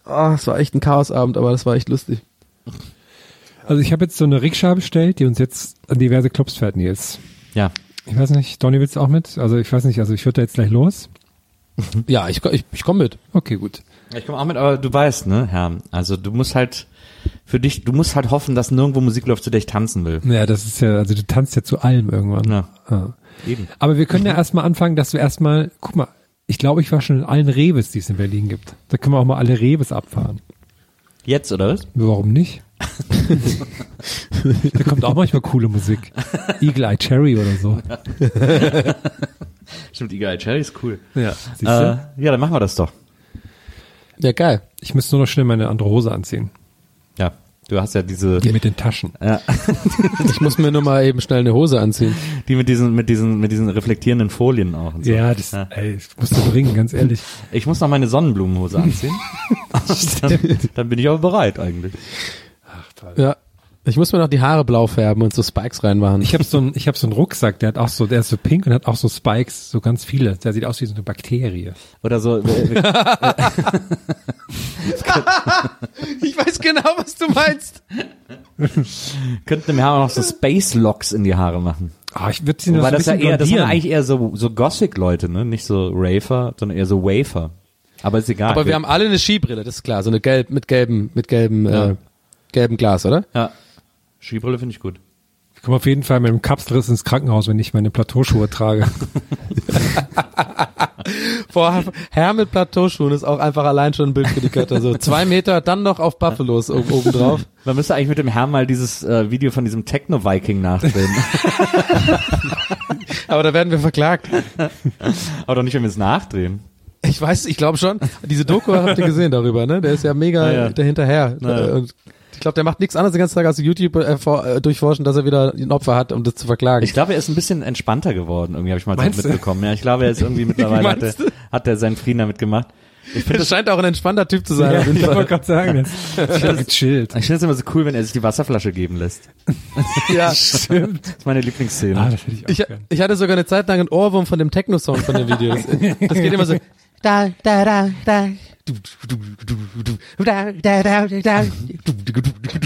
Oh, es war echt ein Chaosabend, aber das war echt lustig. Also ich habe jetzt so eine Rikscha bestellt, die uns jetzt an diverse Clubs fährt, Nils. Ja. Ich weiß nicht, Donny willst du auch mit? Also ich weiß nicht, also ich würde da jetzt gleich los. Ja, ich, ich, ich komme mit. Okay, gut. Ich komme auch mit, aber du weißt, ne, Herr, also du musst halt für dich, du musst halt hoffen, dass nirgendwo Musik läuft, zu der ich tanzen will. Ja, das ist ja, also du tanzt ja zu allem irgendwann. Ja. Ja. Eben. Aber wir können ja erstmal anfangen, dass wir erstmal, guck mal, ich glaube, ich war schon in allen Reves, die es in Berlin gibt. Da können wir auch mal alle Reves abfahren. Jetzt, oder was? Warum nicht? da kommt auch manchmal coole Musik. Eagle Eye Cherry oder so. Stimmt, Eagle Eye Cherry ist cool. Ja. Äh, ja, dann machen wir das doch. Ja, geil. Ich müsste nur noch schnell meine andere Hose anziehen. Ja, du hast ja diese, Die mit den Taschen. ja, Ich muss mir nur mal eben schnell eine Hose anziehen. die mit diesen, mit diesen, mit diesen reflektierenden Folien auch. Und so. Ja, das, ey, das musst du bringen, ganz ehrlich. Ich muss noch meine Sonnenblumenhose anziehen. dann, dann bin ich aber bereit eigentlich. Ja. Ich muss mir noch die Haare blau färben und so Spikes reinmachen. Ich habe so einen, ich habe so einen Rucksack, der hat auch so, der ist so pink und hat auch so Spikes, so ganz viele. Der sieht aus wie so eine Bakterie. Oder so. wir- wir- Ich weiß genau, was du meinst. Könnten Herrn auch noch so Space Locks in die Haare machen. Ah, ich würde sie Wobei noch das so ja ein bisschen eher, das sind eigentlich eher so, so Gothic-Leute, ne? Nicht so Rafer, sondern eher so Wafer. Aber ist egal. Aber wir haben alle eine Skibrille, das ist klar. So eine gelb, mit gelbem, mit gelbem, Ja. äh, gelbem Glas, oder? Ja. Skibrille finde ich gut. Ich komme auf jeden Fall mit einem Kapselriss ins Krankenhaus, wenn ich meine Plateauschuhe trage. Boah, Herr mit Plateauschuhen ist auch einfach allein schon ein Bild für die Götter. So zwei Meter, dann noch auf Buffalos oben, drauf. Man müsste eigentlich mit dem Herrn mal dieses äh, Video von diesem Techno-Viking nachdrehen. Aber da werden wir verklagt. Aber doch nicht, wenn wir es nachdrehen. Ich weiß, ich glaube schon. Diese Doku habt ihr gesehen darüber, ne? Der ist ja mega Ja, ja. dahinterher. Ja. Und ich glaube, der macht nichts anderes den ganzen Tag als YouTube äh, vor, äh, durchforschen, dass er wieder ein Opfer hat, um das zu verklagen. Ich glaube, er ist ein bisschen entspannter geworden, irgendwie habe ich mal so mitbekommen. Ja, ich glaube, er ist irgendwie mittlerweile hat er, hat er seinen Frieden damit gemacht. Ich finde das scheint auch ein entspannter Typ zu sein. Ja, ich wollte gerade sagen, das ist gechillt. ich finde es immer so cool, wenn er sich die Wasserflasche geben lässt. ja. Stimmt. Das ist meine Lieblingsszene. Ah, das hätte ich auch Ich, ich hatte sogar eine Zeit lang einen Ohrwurm von dem Techno-Song von den Videos. Das geht immer so. Da, da, da, da.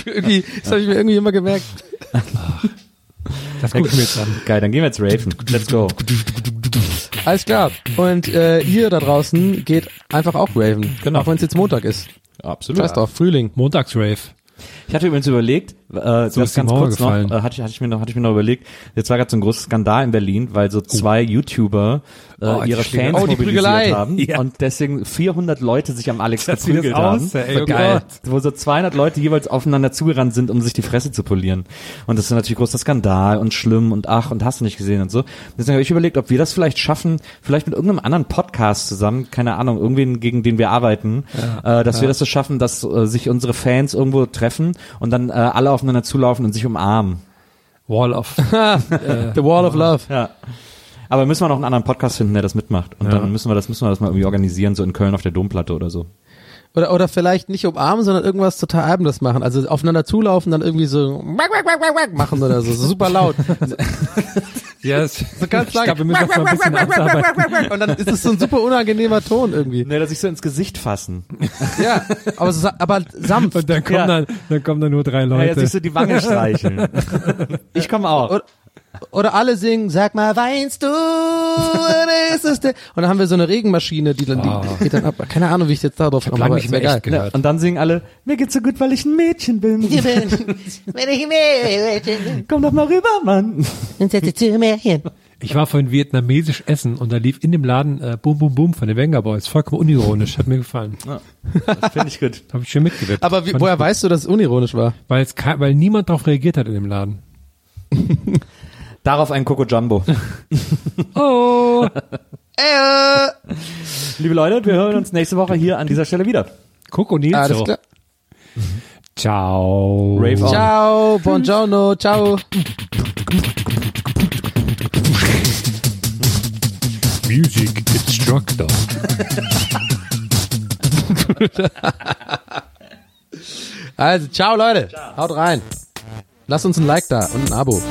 Irgendwie, das habe ich mir irgendwie immer gemerkt. Das gucke ich mir jetzt an. Geil, dann gehen wir jetzt raven. Let's go. Alles klar. Und äh, ihr da draußen geht einfach auch raven. Genau. Auch wenn es jetzt Montag ist. Absolut. Scheiß drauf, Frühling. Montagsrave. Ich hatte übrigens überlegt, äh, So das ganz Mauer kurz noch, gefallen. äh, hatte, ich, hatte ich mir noch, hatte ich mir noch überlegt, jetzt war gerade so ein großer Skandal in Berlin, weil so zwei YouTuber äh, Oh, ihre. Fans Oh, mobilisiert Prügelei. haben Ja. und deswegen 400 Leute sich am Alex Das geprügelt haben. aus, ey, oh Geil. Gott. Wo so 200 Leute jeweils aufeinander zugerannt sind, um sich die Fresse zu polieren. Und das ist natürlich großer Skandal und schlimm und ach und hast du nicht gesehen und so. Deswegen habe ich überlegt, ob wir das vielleicht schaffen, vielleicht mit irgendeinem anderen Podcast zusammen, keine Ahnung, irgendwen, gegen den wir arbeiten, äh, dass wir das so schaffen, dass äh, sich unsere Fans irgendwo treffen und dann äh, alle aufeinander zulaufen und sich umarmen. Wall of. The Wall of Love. Ja. Aber müssen wir noch einen anderen Podcast finden, der das mitmacht. Und Ja. dann müssen wir das, müssen wir das mal irgendwie organisieren, so in Köln auf der Domplatte oder so. Oder, oder vielleicht nicht umarmen, sondern irgendwas total Albendes machen. Also aufeinander zulaufen, dann irgendwie so machen oder so. so super laut. Ja, das, So ganz ich lang. glaube, wir müssen das mal ein bisschen abarbeiten. Und dann ist es so ein super unangenehmer Ton irgendwie. Ne, dass sich so ins Gesicht fassen. Ja, aber, so, aber sanft. Und dann kommen, Ja. dann, dann kommen da nur drei Ja, Leute. ja, sich so die Wange streicheln. ich komme auch. Oder- oder alle singen, sag mal, weinst du? Oder ist es der? Und dann haben wir so eine Regenmaschine, die dann, die geht dann ab. Keine Ahnung, wie ich jetzt darauf komme, lange nicht mehr echt gehört. Und dann singen alle, mir geht's so gut, weil ich ein Mädchen bin. Komm doch mal rüber, Mann. Ich war vorhin vietnamesisch essen und da lief in dem Laden äh, Boom Boom Boom von den Venga Boys. Vollkommen unironisch, hat mir gefallen. Finde ich gut. Habe ich schön mitgewirkt. Aber wie, woher ich weißt du, dass es unironisch war? Weil, es kein, weil niemand darauf reagiert hat in dem Laden. Darauf ein Coco Jumbo. Oh! Liebe Leute, wir hören uns nächste Woche hier an dieser Stelle wieder. Coco Nils. Alles klar. Ciao. Rave on. Ciao, buongiorno, ciao. Music Instructor. Also, ciao Leute. Haut rein. Lasst uns ein Like da und ein Abo.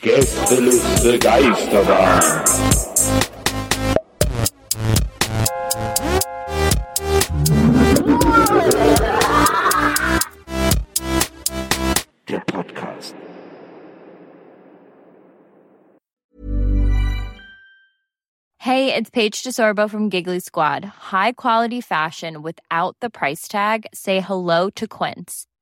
Gästeliste Geisterbahn. Der Podcast. Hey, it's Paige DeSorbo from Giggly Squad. High quality fashion without the price tag. Say hello to Quince.